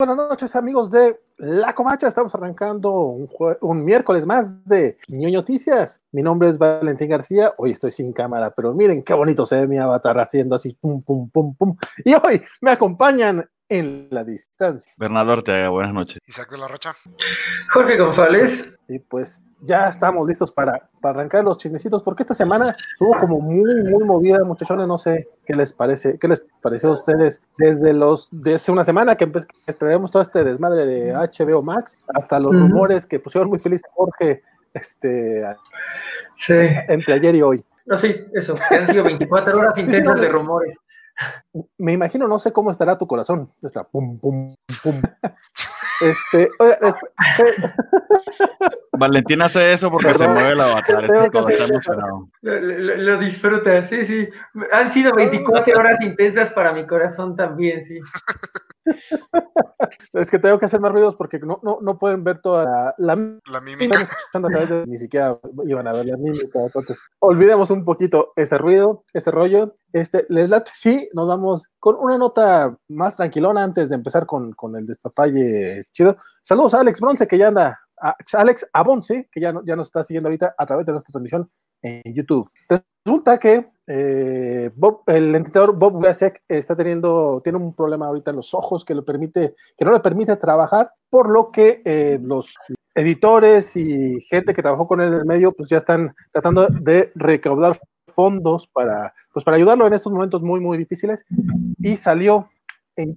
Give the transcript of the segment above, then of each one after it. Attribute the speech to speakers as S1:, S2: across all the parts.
S1: Buenas noches amigos de La Comacha, estamos arrancando un, miércoles más de Ñoño Noticias. Mi nombre es Valentín García, hoy estoy sin cámara, pero miren qué bonito se ve mi avatar haciendo así pum pum pum pum. Y hoy me acompañan en la distancia.
S2: Bernardo Ortega, buenas noches.
S3: Isaac de la Rocha.
S4: Jorge González.
S1: Y pues ya estamos listos para, arrancar los chismecitos, porque esta semana estuvo como muy, muy movida, muchachones. No sé qué les parece, qué les pareció a ustedes desde los, desde una semana que, traemos todo este desmadre de HBO Max, hasta los rumores que pusieron muy feliz Jorge, este, entre ayer y hoy.
S4: No, sí, eso, que han sido 24 horas intensas de rumores.
S1: Me imagino, no sé cómo estará tu corazón. Está pum, pum, pum. Este, oye,
S2: Valentín hace eso porque se mueve la avatar.
S4: lo, lo, disfruta, sí, sí. Han sido 24 horas intensas para mi corazón también, sí.
S1: Es que tengo que hacer más ruidos porque no, no, no pueden ver toda la,
S3: la, mímica.
S1: ni siquiera iban a ver la mímica. Entonces, olvidemos un poquito ese ruido, ese rollo. Este, les late, sí, nos vamos con una nota más tranquilona antes de empezar con, con el despapalle chido. Saludos a Alex Bronce, que ya anda, a Alex que ya, ya nos está siguiendo ahorita a través de nuestra transmisión en YouTube. Resulta que eh, el entrenador Bob Wiasek está teniendo, tiene un problema ahorita en los ojos que, lo permite, que no le permite trabajar, por lo que eh, los editores y gente que trabajó con él en el medio, pues ya están tratando de recaudar fondos para, pues para ayudarlo en estos momentos muy, muy difíciles. Y salió en,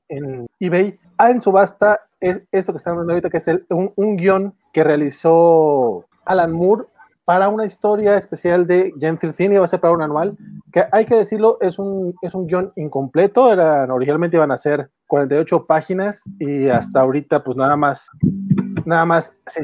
S1: eBay en subasta es esto que están viendo ahorita, que es un, un guion que realizó Alan Moore para una historia especial de Gentle Thing, va a ser para un anual, que hay que decirlo, es un, es un guion incompleto, eran, originalmente iban a ser 48 páginas y hasta ahorita pues nada más, nada más se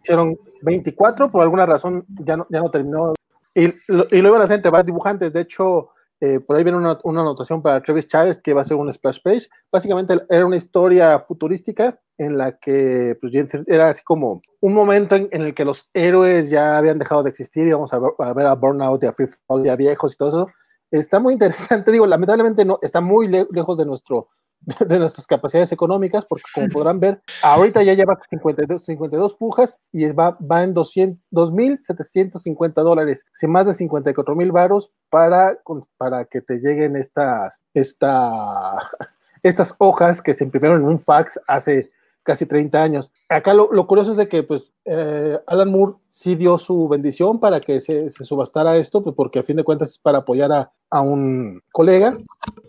S1: hicieron 24, por alguna razón ya no, ya no terminó. Y y lo iban a hacer entre dibujantes, de hecho eh, por ahí viene una, anotación para Travis Chávez que va a ser un splash page. Básicamente era una historia futurística en la que pues, era así como un momento en, el que los héroes ya habían dejado de existir y vamos a ver a, Burnout y a Free Fall ya viejos y todo eso. Está muy interesante, digo, lamentablemente no, está muy lejos de nuestro de nuestras capacidades económicas, porque como podrán ver, ahorita ya lleva 52, 52 pujas y va, va en 2.750 dólares, sin más de 54 mil varos para, para que te lleguen estas, esta, estas hojas que se imprimieron en un fax hace casi 30 años. Acá lo, curioso es de que pues eh, Alan Moore sí dio su bendición para que se, subastara esto, pues, porque a fin de cuentas es para apoyar a, a un colega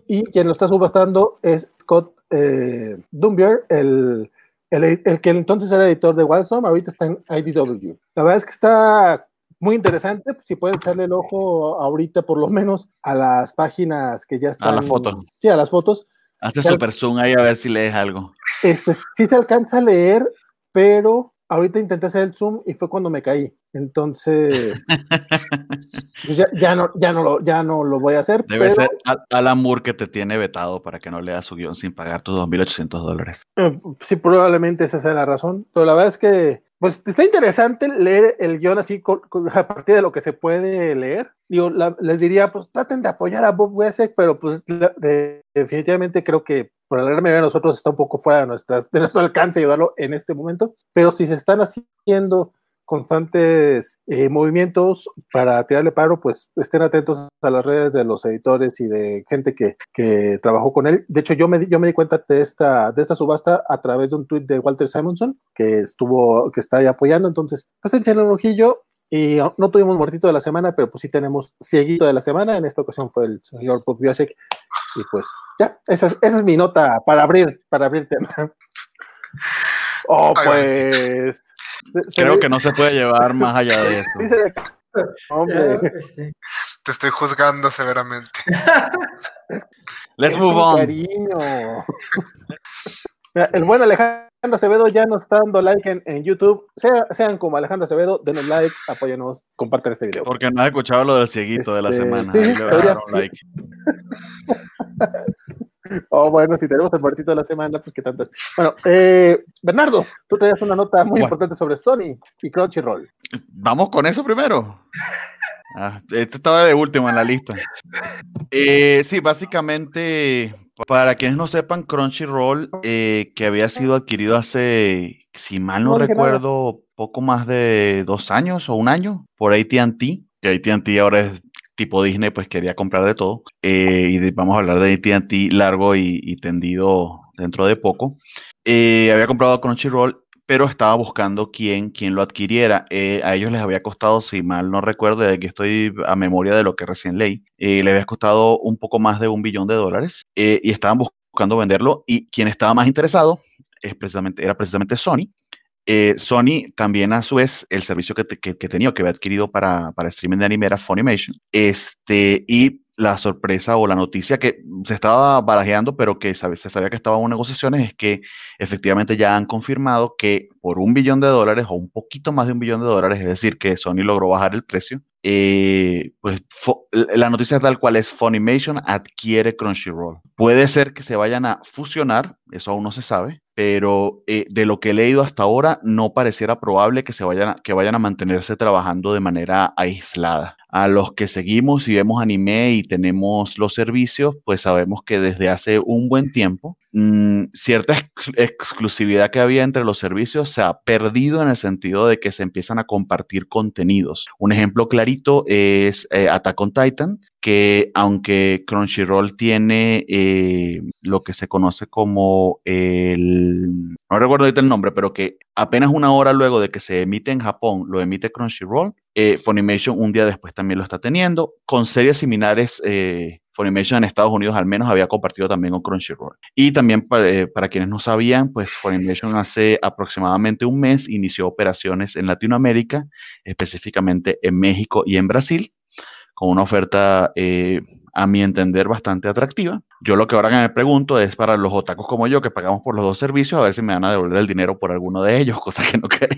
S1: y quien lo está subastando es Scott eh, Dumbier, el, el, que entonces era editor de Wildstorm, ahorita está en IDW. La verdad es que está muy interesante, pues, si pueden echarle el ojo ahorita por lo menos a las páginas que ya están.
S2: A la foto.
S1: Sí, a las fotos.
S2: Hazte super zoom ahí a ver si lees algo.
S1: Este, sí se alcanza a leer, pero ahorita intenté hacer el zoom y fue cuando me caí. Entonces, pues ya, no, ya, no lo, ya no lo voy a hacer.
S2: Debe ser Alan Moore que te tiene vetado para que no leas su guion sin pagar tus 2.800 dólares.
S1: Eh, sí, probablemente esa sea la razón. Pero la verdad es que, pues está interesante leer el guion así a partir de lo que se puede leer. Digo, les diría, pues traten de apoyar a Bob Wessex, pero pues definitivamente creo que por la gran mayoría de nosotros está un poco fuera de, nuestras, de nuestro alcance ayudarlo en este momento. Pero si se están haciendo constantes eh, movimientos para tirarle paro, pues estén atentos a las redes de los editores y de gente que, que trabajó con él. De hecho, yo me, yo me di cuenta de esta, de esta subasta a través de un tweet de Walter Simonson, que estuvo, que está ahí apoyando. Entonces, pues echen un ojillo. Y no tuvimos muertito de la semana, pero pues sí tenemos cieguito de la semana. En esta ocasión fue el señor Pop Y pues ya, esa es, esa es mi nota para abrir, para abrir tema. Oh, pues.
S2: Creo que no se puede llevar más allá de eso.
S3: Hombre. Te estoy juzgando severamente.
S2: Let's move on.
S1: el buen Alejandro Acevedo ya nos está dando like en, YouTube. sean como Alejandro Acevedo, denos like, apóyanos, compartan este video.
S2: Porque no has escuchado lo del cieguito de la este, semana.
S1: Sí, sí, like. Oh, bueno, si tenemos el muertito de la semana, pues qué tanto. Bueno, eh, Bernardo, tú te das una nota muy importante sobre Sony y Crunchyroll.
S2: Vamos con eso primero. Ah, este estaba de último en la lista. Eh, sí, básicamente, para quienes no sepan, Crunchyroll, eh, que había sido adquirido hace, si mal no, recuerdo, poco más de dos años o un año por ATT, que ATT ahora es tipo Disney, pues quería comprar de todo. Eh, y vamos a hablar de ATT largo y, tendido dentro de poco. Eh, había comprado Crunchyroll pero estaba buscando quién, quién lo adquiriera. Eh, a ellos les había costado, si mal no recuerdo, de que estoy a memoria de lo que recién leí, eh, les había costado un poco más de un billón de dólares y estaban buscando venderlo y quien estaba más interesado era precisamente Sony. Sony también a su vez el servicio que, que, que tenía, que había adquirido para, para streaming de anime era Funimation. Este, y la sorpresa o la noticia que se estaba barajeando, pero que se sabía que estaba en negociaciones, es que efectivamente ya han confirmado que por un billón de dólares o un poquito más de un billón de dólares, es decir, que Sony logró bajar el precio, eh, pues la noticia tal cual es Funimation adquiere Crunchyroll. Puede ser que se vayan a fusionar, eso aún no se sabe, pero eh, de lo que he leído hasta ahora no pareciera probable que se vayan que vayan a mantenerse trabajando de manera aislada a los que seguimos y vemos anime y tenemos los servicios, pues sabemos que desde hace un buen tiempo mm, cierta exclusividad que había entre los servicios se ha perdido en el sentido de que se empiezan a compartir contenidos. Un ejemplo clarito es eh, Attack on Titan, que aunque Crunchyroll tiene eh, lo que se conoce como el, no recuerdo ahorita el nombre, pero que apenas una hora luego de que se emite en Japón, lo emite Crunchyroll, eh, Funimation un día después también lo está teniendo. Con series similares, eh, Funimation en Estados Unidos al menos había compartido también con Crunchyroll. Y también para, para, quienes no sabían, pues Funimation hace aproximadamente un mes inició operaciones en Latinoamérica, específicamente en México y en Brasil con una oferta, eh, a mi entender, bastante atractiva. Yo lo que ahora me pregunto es para los otacos como yo, que pagamos por los dos servicios, a ver si me van a devolver el dinero por alguno de ellos, cosa que no creo.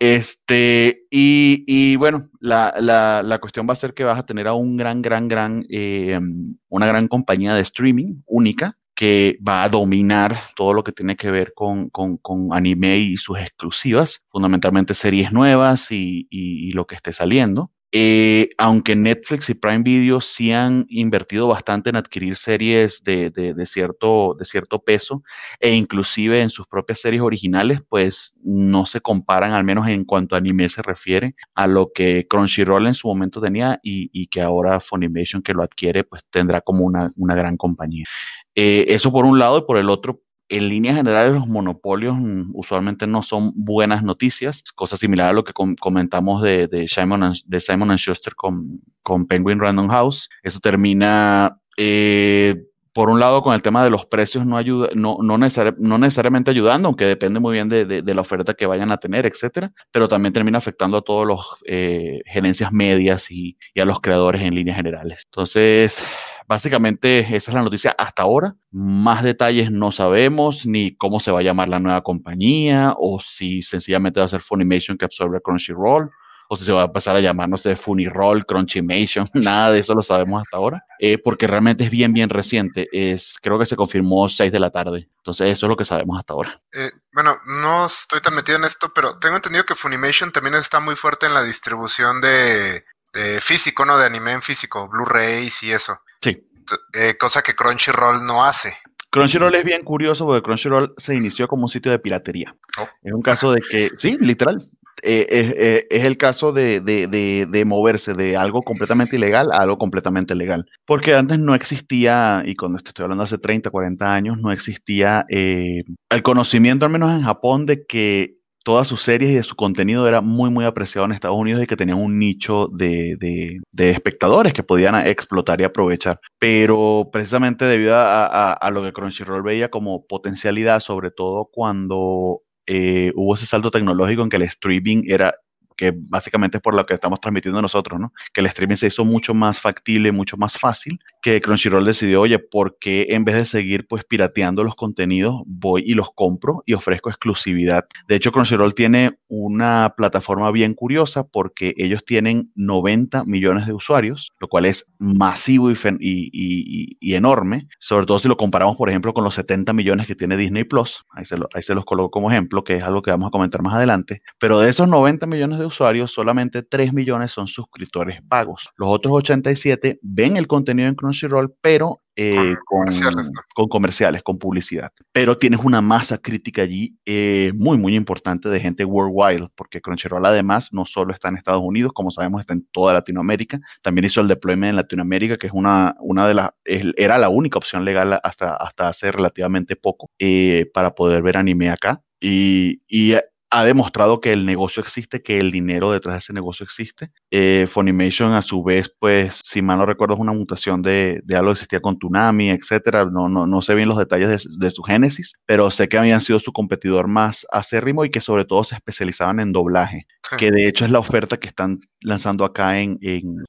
S2: Este, y, y bueno, la, la, la, cuestión va a ser que vas a tener a un gran, gran, gran, eh, una gran compañía de streaming única que va a dominar todo lo que tiene que ver con, con, con anime y sus exclusivas, fundamentalmente series nuevas y, y lo que esté saliendo. Eh, aunque Netflix y Prime Video sí han invertido bastante en adquirir series de, de, cierto, de cierto peso e inclusive en sus propias series originales, pues no se comparan, al menos en cuanto a anime se refiere, a lo que Crunchyroll en su momento tenía y, que ahora Funimation que lo adquiere, pues tendrá como una, una gran compañía. Eh, eso por un lado y por el otro, en líneas generales los monopolios mm, usualmente no son buenas noticias, cosa similar a lo que comentamos de, Simon, de Simon Schuster con, con Penguin Random House. Eso termina, eh, por un lado, con el tema de los precios no, ayuda, no, no, necesariamente ayudando, aunque depende muy bien de, la oferta que vayan a tener, etcétera, pero también termina afectando a todos los eh, gerencias medias y a los creadores en líneas generales. Entonces, Básicamente esa es la noticia hasta ahora. Más detalles no sabemos, ni cómo se va a llamar la nueva compañía, o si sencillamente va a ser Funimation que absorbe Crunchyroll, o si se va a pasar a llamar, no sé, Funiroll, Crunchymation, nada de eso lo sabemos hasta ahora, eh, porque realmente es bien, bien reciente. Es, creo que se confirmó 6 de la tarde. Entonces, eso es lo que sabemos hasta ahora.
S3: Eh, bueno, no estoy tan metido en esto, pero tengo entendido que Funimation también está muy fuerte en la distribución de, de físico, ¿no? De anime en físico, Blu-rays y eso.
S2: Sí.
S3: Eh, cosa que Crunchyroll no hace.
S2: Crunchyroll es bien curioso porque Crunchyroll se inició como un sitio de piratería. Oh. Es un caso de que, sí, literal. Eh, eh, es el caso de, de, de, de, moverse de algo completamente ilegal a algo completamente legal. Porque antes no existía, y cuando estoy hablando hace 30, 40 años, no existía el conocimiento, al menos en Japón, de que todas sus series y de su contenido era muy, muy apreciado en Estados Unidos y que tenían un nicho de, de, espectadores que podían explotar y aprovechar. Pero precisamente debido a, a, lo que Crunchyroll veía como potencialidad, sobre todo cuando eh, hubo ese salto tecnológico en que el streaming era que básicamente es por lo que estamos transmitiendo nosotros, ¿no? Que el streaming se hizo mucho más factible, mucho más fácil, que Crunchyroll decidió, oye, ¿por qué en vez de seguir pues pirateando los contenidos, voy y los compro y ofrezco exclusividad? De hecho, Crunchyroll tiene una plataforma bien curiosa porque ellos tienen 90 millones de usuarios, lo cual es masivo y, y, y, enorme, sobre todo si lo comparamos, por ejemplo, con los 70 millones que tiene Disney Plus, ahí se, lo, ahí se los coloco como ejemplo, que es algo que vamos a comentar más adelante, pero de esos 90 millones de usuarios, solamente 3 millones son suscriptores pagos. Los otros 87 ven el contenido en Crunchyroll Crunchyroll, pero eh, con, comerciales, con, publicidad. Pero tienes una masa crítica allí eh, muy, muy importante de gente worldwide, porque Crunchyroll además no solo está en Estados Unidos, como sabemos, está en toda Latinoamérica, también hizo el deployment en Latinoamérica, que es una, una de las, era la única opción legal hasta, hasta hace relativamente poco eh, para poder ver anime acá. Y, y ha demostrado que el negocio existe, que el dinero detrás de ese negocio existe. Eh, Funimation, a su vez, pues, si mal no recuerdo, es una mutación de, de algo que existía con Tsunami, etcétera. No, no, no sé bien los detalles de, de, su génesis, pero sé que habían sido su competidor más acérrimo y que sobre todo se especializaban en doblaje que de hecho es la oferta que están lanzando acá en,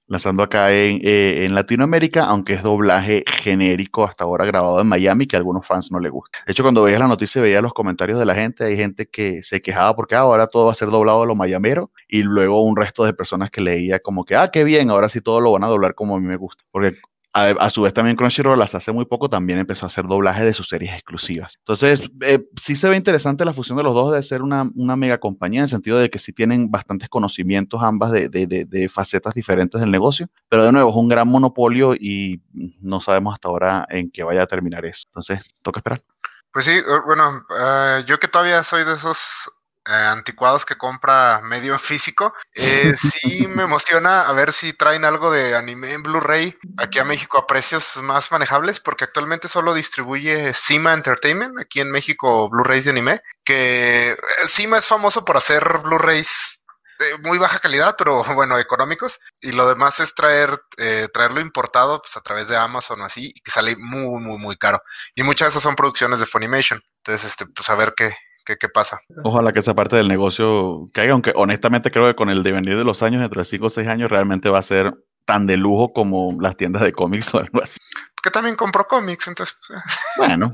S2: lanzando acá en, eh, en, Latinoamérica, aunque es doblaje genérico hasta ahora grabado en Miami, que a algunos fans no les gusta. De hecho, cuando veías la noticia, veía los comentarios de la gente, hay gente que se quejaba porque ah, ahora todo va a ser doblado a lo mayamero, y luego un resto de personas que leía como que, ah, qué bien, ahora sí todo lo van a doblar como a mí me gusta. Porque a, su vez también Crunchyroll hace muy poco también empezó a hacer doblaje de sus series exclusivas. Entonces, eh, sí se ve interesante la fusión de los dos de ser una, una, mega compañía en el sentido de que sí tienen bastantes conocimientos ambas de, de, facetas diferentes del negocio, pero de nuevo es un gran monopolio y no sabemos hasta ahora en qué vaya a terminar eso. Entonces, toca esperar.
S3: Pues sí, bueno, uh, yo que todavía soy de esos eh, anticuados que compra medio en físico. Eh, sí me emociona a ver si traen algo de anime en Blu-ray aquí a México a precios más manejables, porque actualmente solo distribuye Cima Entertainment aquí en México Blu-rays de anime, que Cima es famoso por hacer Blu-rays de muy baja calidad, pero bueno, económicos. Y lo demás es traer, eh, traerlo importado pues, a través de Amazon o así, y que sale muy, muy, muy caro. Y muchas de esas son producciones de Funimation. Entonces, este, pues a ver qué, ¿Qué, pasa?
S2: Ojalá que esa parte del negocio caiga, aunque honestamente creo que con el devenir de los años, dentro de 5 o 6 años, realmente va a ser tan de lujo como las tiendas de cómics o algo así.
S3: Que también compró cómics, entonces.
S2: Bueno,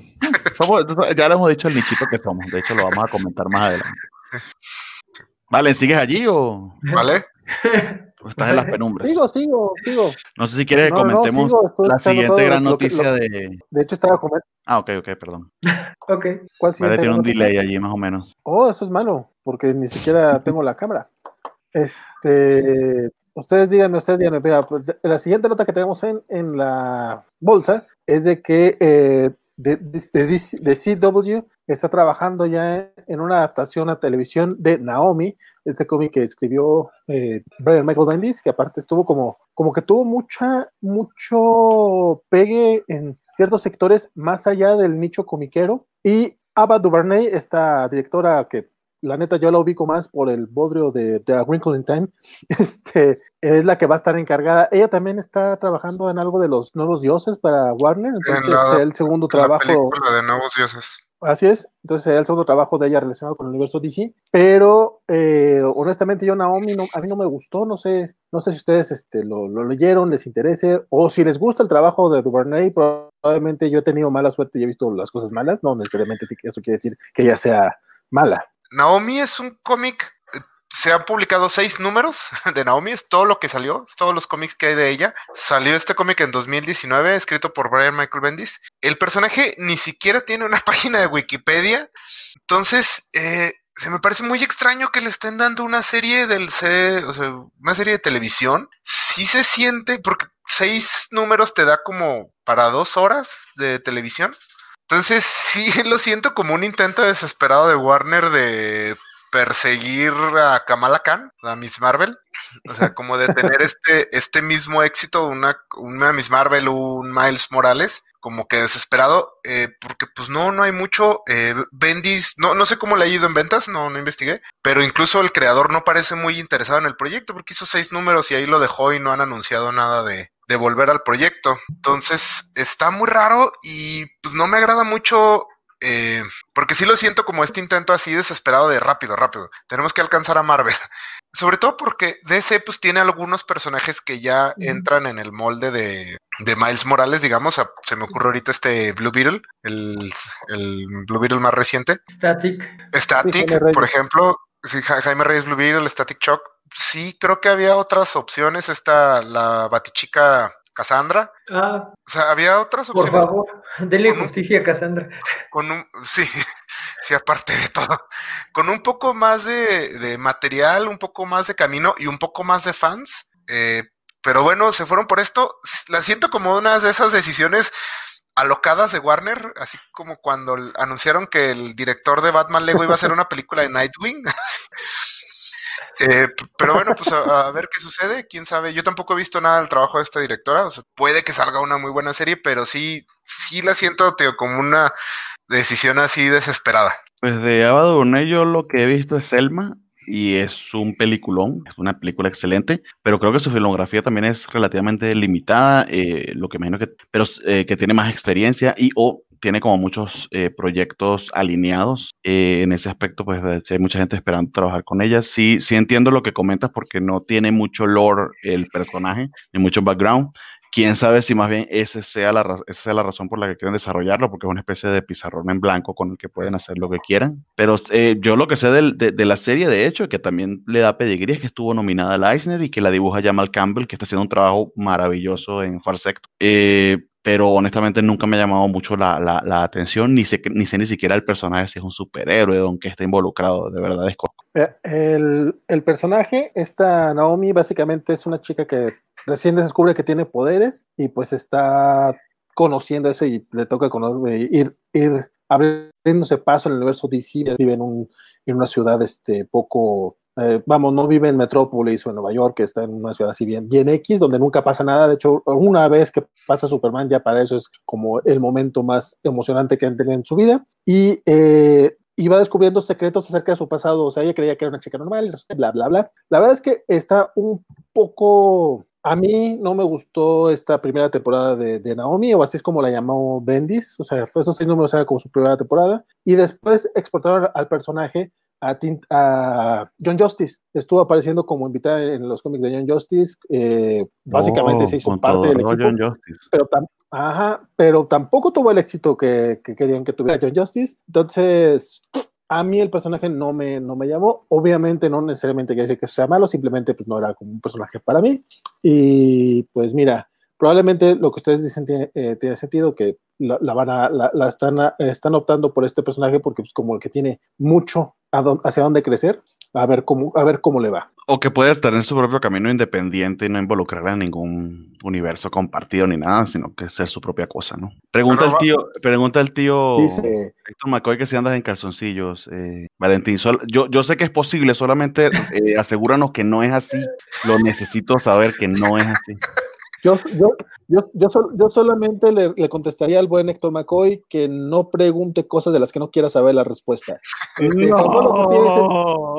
S2: ya lo hemos dicho el nichito que somos, de hecho lo vamos a comentar más adelante. Vale, ¿sigues allí o...?
S3: Vale.
S2: estás en las penumbras?
S1: Sigo, sigo, sigo.
S2: No sé si quieres que comentemos la siguiente gran noticia de...
S1: De hecho estaba comentando...
S2: Ah, ok, ok, perdón.
S4: ok.
S2: ¿Cuál siguiente tiene un delay allí más o menos.
S1: Oh, eso es malo, porque ni siquiera tengo la cámara. Este... Ustedes díganme, ustedes díganme, mira, pues, la siguiente nota que tenemos en, en la bolsa es de que eh, de, de, de, CW está trabajando ya en una adaptación a televisión de Naomi, este cómic que escribió eh, Brian Michael Bendis, que aparte estuvo como, como que tuvo mucha, mucho pegue en ciertos sectores más allá del nicho comiquero. Y Ava DuVernay, esta directora que la neta yo la ubico más por el bodrio de, de A Wrinkle in Time, este, es la que va a estar encargada. Ella también está trabajando en algo de los nuevos dioses para Warner, entonces es el segundo trabajo.
S3: de nuevos dioses.
S1: Así es, entonces sería el segundo trabajo de ella relacionado con el universo DC, pero eh, honestamente yo Naomi no, a mí no me gustó, no sé, no sé si ustedes este, lo, lo, leyeron, les interese, o si les gusta el trabajo de Duvernay, probablemente yo he tenido mala suerte y he visto las cosas malas, no necesariamente eso quiere decir que ella sea mala.
S3: Naomi es un cómic se han publicado seis números de Naomi, es todo lo que salió, todos los cómics que hay de ella. Salió este cómic en 2019, escrito por Brian Michael Bendis. El personaje ni siquiera tiene una página de Wikipedia, entonces eh, se me parece muy extraño que le estén dando una serie del o sea, una serie de televisión. Sí se siente, porque seis números te da como para dos horas de televisión. Entonces sí lo siento como un intento desesperado de Warner de perseguir a Kamala Khan, a Miss Marvel. O sea, como de tener este, este mismo éxito, una, una Miss Marvel, un Miles Morales, como que desesperado, eh, porque pues no, no hay mucho. Eh, Bendis, no, no sé cómo le ha ido en ventas, no, no investigué, pero incluso el creador no parece muy interesado en el proyecto, porque hizo seis números y ahí lo dejó y no han anunciado nada de, de volver al proyecto. Entonces, está muy raro y pues no me agrada mucho eh, porque sí lo siento como este intento así desesperado de rápido, rápido. Tenemos que alcanzar a Marvel. Sobre todo porque DC pues tiene algunos personajes que ya entran en el molde de, de Miles Morales, digamos. se me ocurre ahorita este Blue Beetle, el, el Blue Beetle más reciente.
S4: Static.
S3: Static, por ejemplo. Sí, Jaime Reyes Blue Beetle, Static Shock. Sí, creo que había otras opciones. Esta, la Batichica Cassandra.
S4: Ah.
S3: O sea, había otras opciones. Por
S4: favor, denle justicia a Cassandra.
S3: Con un, sí, sí, aparte de todo. Con un poco más de, de, material, un poco más de camino y un poco más de fans. Eh, pero bueno, se fueron por esto. La siento como una de esas decisiones alocadas de Warner, así como cuando anunciaron que el director de Batman Lego iba a hacer una película de Nightwing. Eh, pero bueno, pues a, ver qué sucede, quién sabe. Yo tampoco he visto nada del trabajo de esta directora. O sea, puede que salga una muy buena serie, pero sí, sí la siento tío, como una decisión así desesperada.
S2: Pues de Ava DuVernay yo lo que he visto es Selma y es un peliculón, es una película excelente, pero creo que su filmografía también es relativamente limitada, eh, lo que imagino que, pero eh, que tiene más experiencia y o tiene como muchos eh, proyectos alineados en ese aspecto, pues hay mucha gente esperando trabajar con ella. Sí, sí entiendo lo que comentas porque no tiene mucho lore el personaje, ni mucho background, quién sabe si más bien esa sea, la, esa sea la razón por la que quieren desarrollarlo, porque es una especie de pizarrón en blanco con el que pueden hacer lo que quieran. Pero eh, yo lo que sé de, la serie, de hecho, que también le da pedigrí, es que estuvo nominada al Eisner y que la dibuja Jamal Campbell, que está haciendo un trabajo maravilloso en Far Sector. Eh, pero honestamente nunca me ha llamado mucho la, la, atención, ni sé, ni sé ni siquiera el personaje si es un superhéroe qué está involucrado, de verdad es
S1: el, el personaje, esta Naomi, básicamente es una chica que recién descubre que tiene poderes y pues está conociendo eso y le toca conocer, ir, ir abriéndose paso en el universo DC, vive en, un, en una ciudad este, poco, eh, vamos, no vive en Metrópolis o en Nueva York, está en una ciudad así bien, bien X, donde nunca pasa nada, de hecho, una vez que pasa Superman, ya para eso es como el momento más emocionante que han tenido en su vida, y eh, va descubriendo secretos acerca de su pasado, o sea, ella creía que era una chica normal, bla, bla, bla. La verdad es que está un poco a mí no me gustó esta primera temporada de, Naomi, o así es como la llamó Bendis, o sea, fue esos seis números era como su primera temporada, y después exportaron al personaje a, a, John Justice. Estuvo apareciendo como invitada en los cómics de John Justice. Eh, básicamente se hizo parte del equipo. John Justice. Pero, ajá, pero tampoco tuvo el éxito que, que, querían que tuviera John Justice. Entonces, a mí el personaje no me, no me llamó. Obviamente no necesariamente quiere decir que sea malo, simplemente pues no era como un personaje para mí. Y pues mira, probablemente lo que ustedes dicen tiene, eh, sentido, que la, van a, la, están, están optando por este personaje porque pues, como el que tiene mucho hacia dónde crecer, a ver cómo, a ver cómo le va.
S2: O que puede estar en su propio camino independiente y no involucrarla en ningún universo compartido ni nada, sino que ser su propia cosa, ¿no? Pregunta el tío, pregunta el tío
S1: Dice,
S2: Héctor McCoy que si andas en calzoncillos, eh, Valentín. yo, yo sé que es posible, solamente eh, asegúranos que no es así. Lo necesito saber que no es así.
S1: Yo, yo, yo, yo, yo solamente le, le, contestaría al buen Héctor McCoy que no pregunte cosas de las que no quiera saber la respuesta. Este, no.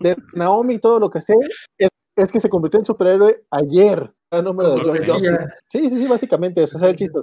S1: De Naomi y todo lo que sé es, es que se convirtió en superhéroe ayer número de John Justin. Sí, sí, sí, básicamente, eso es el chiste.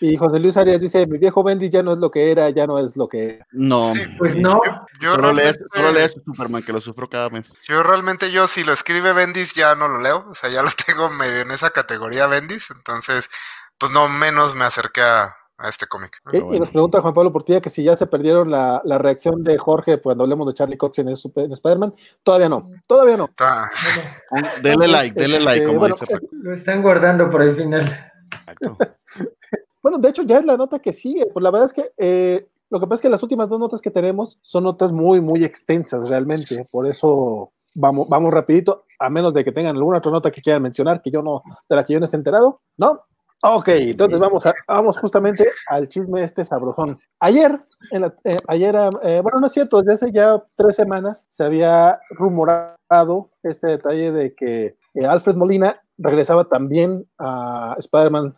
S1: Y José Luis Arias dice, mi viejo Bendy ya no es lo que era, ya no es lo que era.
S2: No,
S4: pues no.
S2: Yo, solo, realmente, lees, Superman, que lo sufro cada mes.
S3: Yo realmente, yo si lo escribe Bendis ya no lo leo, o sea, ya lo tengo medio en esa categoría Bendis, entonces, pues no menos me acerqué a, a este cómic.
S1: Y nos pregunta Juan Pablo Portilla que si ya se perdieron la, la reacción de Jorge cuando hablemos de Charlie Cox en, en Spider-Man. Todavía no, todavía no.
S2: Dele like, dele like, como dice.
S4: Eh, lo están guardando por el final.
S1: bueno, de hecho ya es la nota que sigue. Pues la verdad es que eh, lo que pasa es que las últimas dos notas que tenemos son notas muy, muy extensas realmente. Por eso vamos, vamos rapidito, a menos de que tengan alguna otra nota que quieran mencionar que yo no, de la que yo no esté enterado. No, Ok, entonces vamos, a, vamos justamente al chisme este sabrosón. Ayer, en la, eh, ayer, eh, bueno, no es cierto, desde hace ya tres semanas se había rumorado este detalle de que eh, Alfred Molina regresaba también a Spider-Man,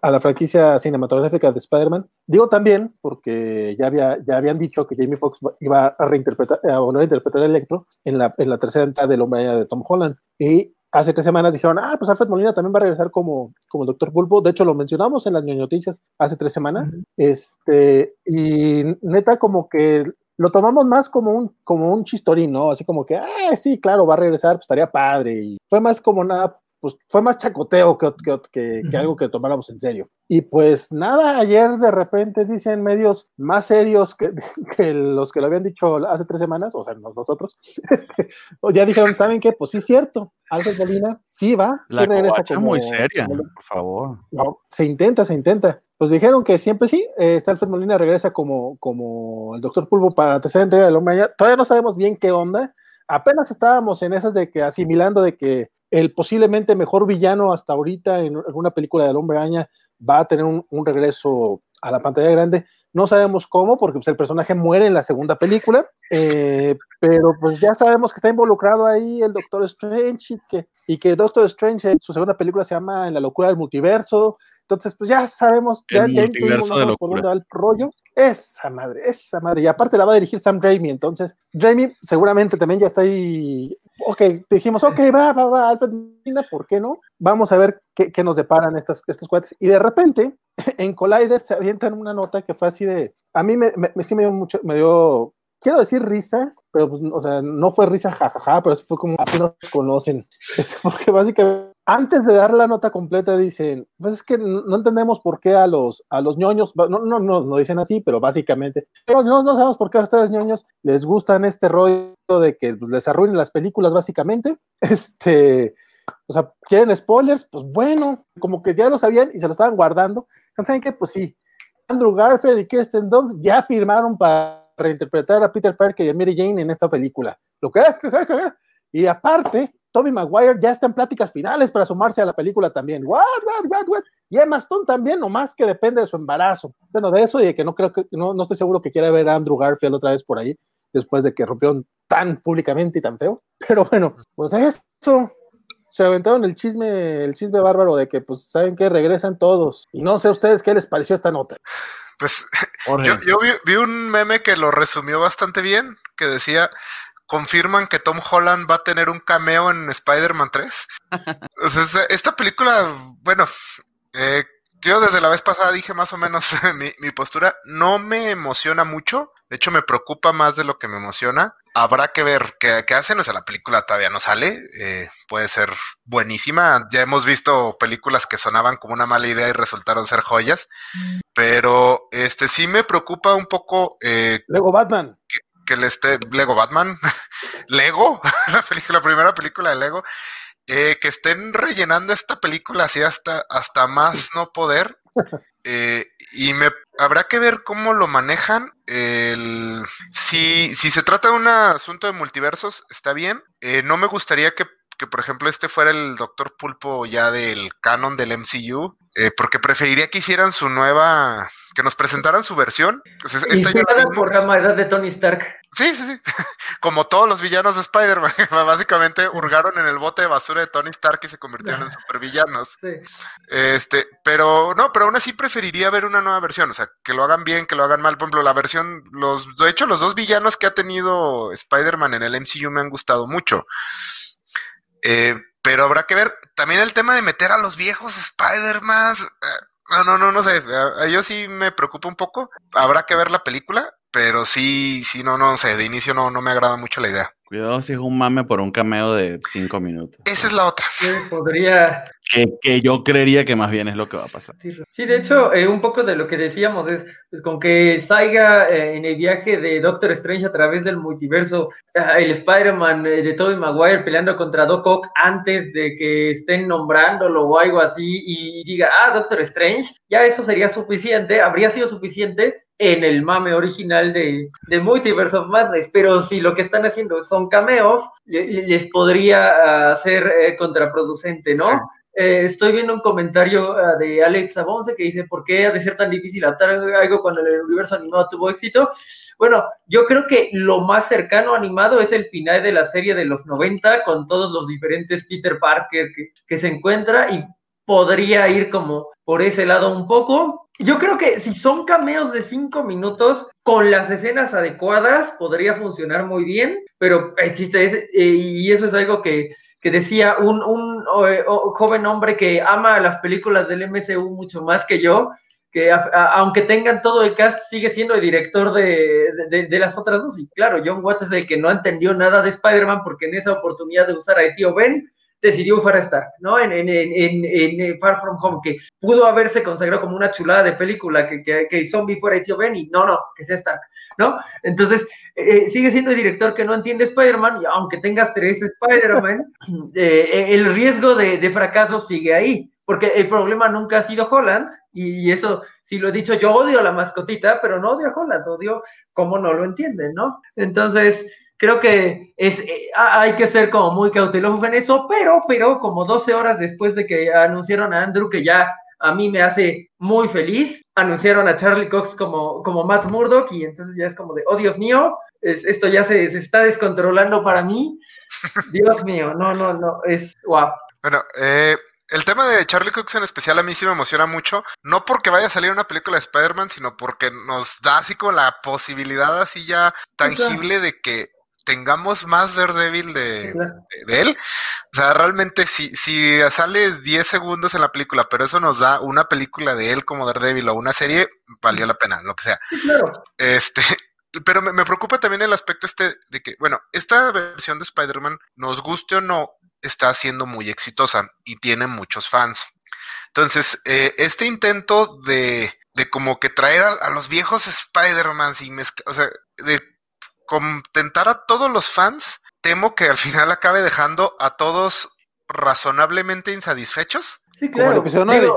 S1: a la franquicia cinematográfica de Spider-Man. Digo también porque ya, había, ya habían dicho que Jamie Foxx iba a reinterpretar, a volver a interpretar a Electro en la, en la tercera mitad del Hombre de Tom Holland. Y hace tres semanas dijeron, ah, pues Alfred Molina también va a regresar como, como el Doctor Pulpo. De hecho, lo mencionamos en las noticias hace tres semanas. Este, y neta, como que lo tomamos más como un, como un chistorín, ¿no? Así como que, ah, sí, claro, va a regresar, pues estaría padre. Y fue más como nada, pues fue más chacoteo que, que, que, algo que tomáramos en serio. Y pues nada, ayer de repente dicen medios más serios que, que los que lo habían dicho hace tres semanas, o sea, nosotros, este, ya dijeron, ¿saben qué? Pues sí es cierto, Alfred Molina sí va.
S2: La regresa muy seria, por favor.
S1: No, se intenta, se intenta. Pues dijeron que siempre sí, eh, está Alfred Molina regresa como, como el Doctor Pulvo para la tercera entrega del Hombre Todavía no sabemos bien qué onda. Apenas estábamos en esas de que asimilando de que el posiblemente mejor villano hasta ahorita en alguna película del Hombre Araña va a tener un, regreso a la pantalla grande. No sabemos cómo, porque pues, el personaje muere en la segunda película, eh, pero pues ya sabemos que está involucrado ahí el Doctor Strange y que, y que Doctor Strange en su segunda película se llama En la locura del multiverso. Entonces, pues ya sabemos, ya, ya por dónde va el rollo. Esa madre, esa madre. Y aparte la va a dirigir Sam Raimi, entonces Raimi seguramente también ya está ahí. Ok, dijimos, ok, va, va, va, Alfred ¿por qué no? Vamos a ver qué, nos deparan estos, estos cuates. Y de repente, en Collider se avientan una nota que fue así de. A mí me, sí me dio mucho, me dio quiero decir risa, pero pues, o sea, no fue risa jajaja, pero sí fue como así nos conocen. Este, porque básicamente antes de dar la nota completa dicen, pues es que no entendemos por qué a los, a los ñoños, no, no, no, no dicen así, pero básicamente, no, no sabemos por qué a ustedes ñoños les gustan este rollo de que pues, les arruinen las películas básicamente. Este, o sea, ¿quieren spoilers? Pues bueno, como que ya lo sabían y se lo estaban guardando. ¿Saben qué? Pues sí, Andrew Garfield y Kirsten Dunst ya firmaron para reinterpretar a Peter Parker y a Mary Jane en esta película. Lo que y aparte, Tommy Maguire ya está en pláticas finales para sumarse a la película también. What, what, what, what? Y Emma Stone también, nomás que depende de su embarazo. Bueno, de eso y de que no creo que, no, no estoy seguro que quiera ver a Andrew Garfield otra vez por ahí, después de que rompieron tan públicamente y tan feo. Pero bueno, pues eso. Se aventaron el chisme, el chisme bárbaro de que, pues, ¿saben que Regresan todos. Y no sé a ustedes qué les pareció esta nota.
S3: Pues yo, yo vi, vi, un meme que lo resumió bastante bien, que decía, confirman que Tom Holland va a tener un cameo en Spider-Man 3. esta película, bueno, eh, yo desde la vez pasada dije más o menos mi, postura, no me emociona mucho, de hecho me preocupa más de lo que me emociona. Habrá que ver qué, hacen, o sea, la película todavía no sale, eh, puede ser buenísima, ya hemos visto películas que sonaban como una mala idea y resultaron ser joyas, pero este sí me preocupa un poco...
S1: Eh, Luego Batman
S3: que le esté Lego Batman, Lego, la, película, la primera película de Lego, eh, que estén rellenando esta película así hasta, hasta más no poder. Eh, y me habrá que ver cómo lo manejan. El, si, si se trata de un asunto de multiversos, está bien. Eh, no me gustaría que, que, por ejemplo, este fuera el Doctor Pulpo ya del canon del MCU. Eh, porque preferiría que hicieran su nueva, que nos presentaran su versión.
S4: Pues esta por la maldad de Tony Stark.
S3: Sí, sí, sí. Como todos los villanos de Spider-Man, básicamente hurgaron en el bote de basura de Tony Stark y se convirtieron en supervillanos. Sí. Este, pero no, pero aún así preferiría ver una nueva versión, o sea, que lo hagan bien, que lo hagan mal. Por ejemplo, la versión, los, de hecho, los dos villanos que ha tenido Spider-Man en el MCU me han gustado mucho. Eh, pero habrá que ver también el tema de meter a los viejos Spider-Man. Eh, no, no, no, no sé. Yo sí me preocupa un poco. Habrá que ver la película, pero sí, sí, no, no sé. De inicio no, no me agrada mucho la idea.
S2: Cuidado si es un mame por un cameo de cinco minutos.
S3: Esa es la otra.
S4: podría.
S2: Que, yo creería que más bien es lo que va a pasar.
S4: Sí, de hecho, eh, un poco de lo que decíamos es pues, con que salga eh, en el viaje de Doctor Strange a través del multiverso, ah, el Spider-Man eh, de Tobey Maguire peleando contra Doc Ock antes de que estén nombrándolo o algo así y diga, ah, Doctor Strange, ya eso sería suficiente, habría sido suficiente en el mame original de, de Multiverse of Madness, pero si lo que están haciendo son cameos, les podría ser eh, contraproducente, ¿no? Eh, estoy viendo un comentario ah, de Alex Abonce que dice, ¿por qué ha de ser tan difícil adaptar algo cuando el universo animado tuvo éxito? Bueno, yo creo que lo más cercano animado es el final de la serie de los 90 con todos los diferentes Peter Parker que, que se encuentra y podría ir como por ese lado un poco, yo creo que si son cameos de cinco minutos, con las escenas adecuadas, podría funcionar muy bien, pero existe ese, eh, y eso es algo que, decía un, un joven hombre que ama las películas del MCU mucho más que yo, que aunque tengan todo el cast, sigue siendo el director de, de, las otras dos. Y claro, John Watts es el que no entendió nada de Spider-Man porque en esa oportunidad de usar a tío Ben, decidió usar Stark, ¿no? En, en, en, en, Far From Home, que pudo haberse consagrado como una chulada de película, que, que, que Zombie fuera tío Ben, y no, no, que sea Stark, ¿no? Entonces, eh, sigue siendo el director que no entiende Spider-Man, y aunque tengas tres Spider-Man, eh, el riesgo de, de, fracaso sigue ahí, porque el problema nunca ha sido Holland, y, eso sí lo he dicho, yo odio a la mascotita, pero no odio a Holland, odio cómo no lo entienden, ¿no? Entonces, creo que es, eh, hay que ser como muy cautelosos en eso, pero, pero como 12 horas después de que anunciaron a Andrew que ya a mí me hace muy feliz, anunciaron a Charlie Cox como, como Matt Murdock y entonces ya es como de, oh Dios mío, es, esto ya se, se, está descontrolando para mí. Dios mío, no, no, no, es guau.
S3: Bueno, eh, el tema de Charlie Cox en especial a mí sí me emociona mucho, no porque vaya a salir una película de Spider-Man, sino porque nos da así como la posibilidad así ya tangible de que tengamos más Daredevil de, de, él. O sea, realmente si, si sale 10 segundos en la película, pero eso nos da una película de él como Daredevil o una serie, valió la pena, lo que sea. Este, pero me, me, preocupa también el aspecto este de que, bueno, esta versión de Spider-Man, nos guste o no, está siendo muy exitosa y tiene muchos fans. Entonces, eh, este intento de, de, como que traer a, a los viejos Spider-Man y o sea, de contentar a todos los fans, temo que al final acabe dejando a todos razonablemente insatisfechos.
S4: Sí, claro. Como el
S1: episodio 9.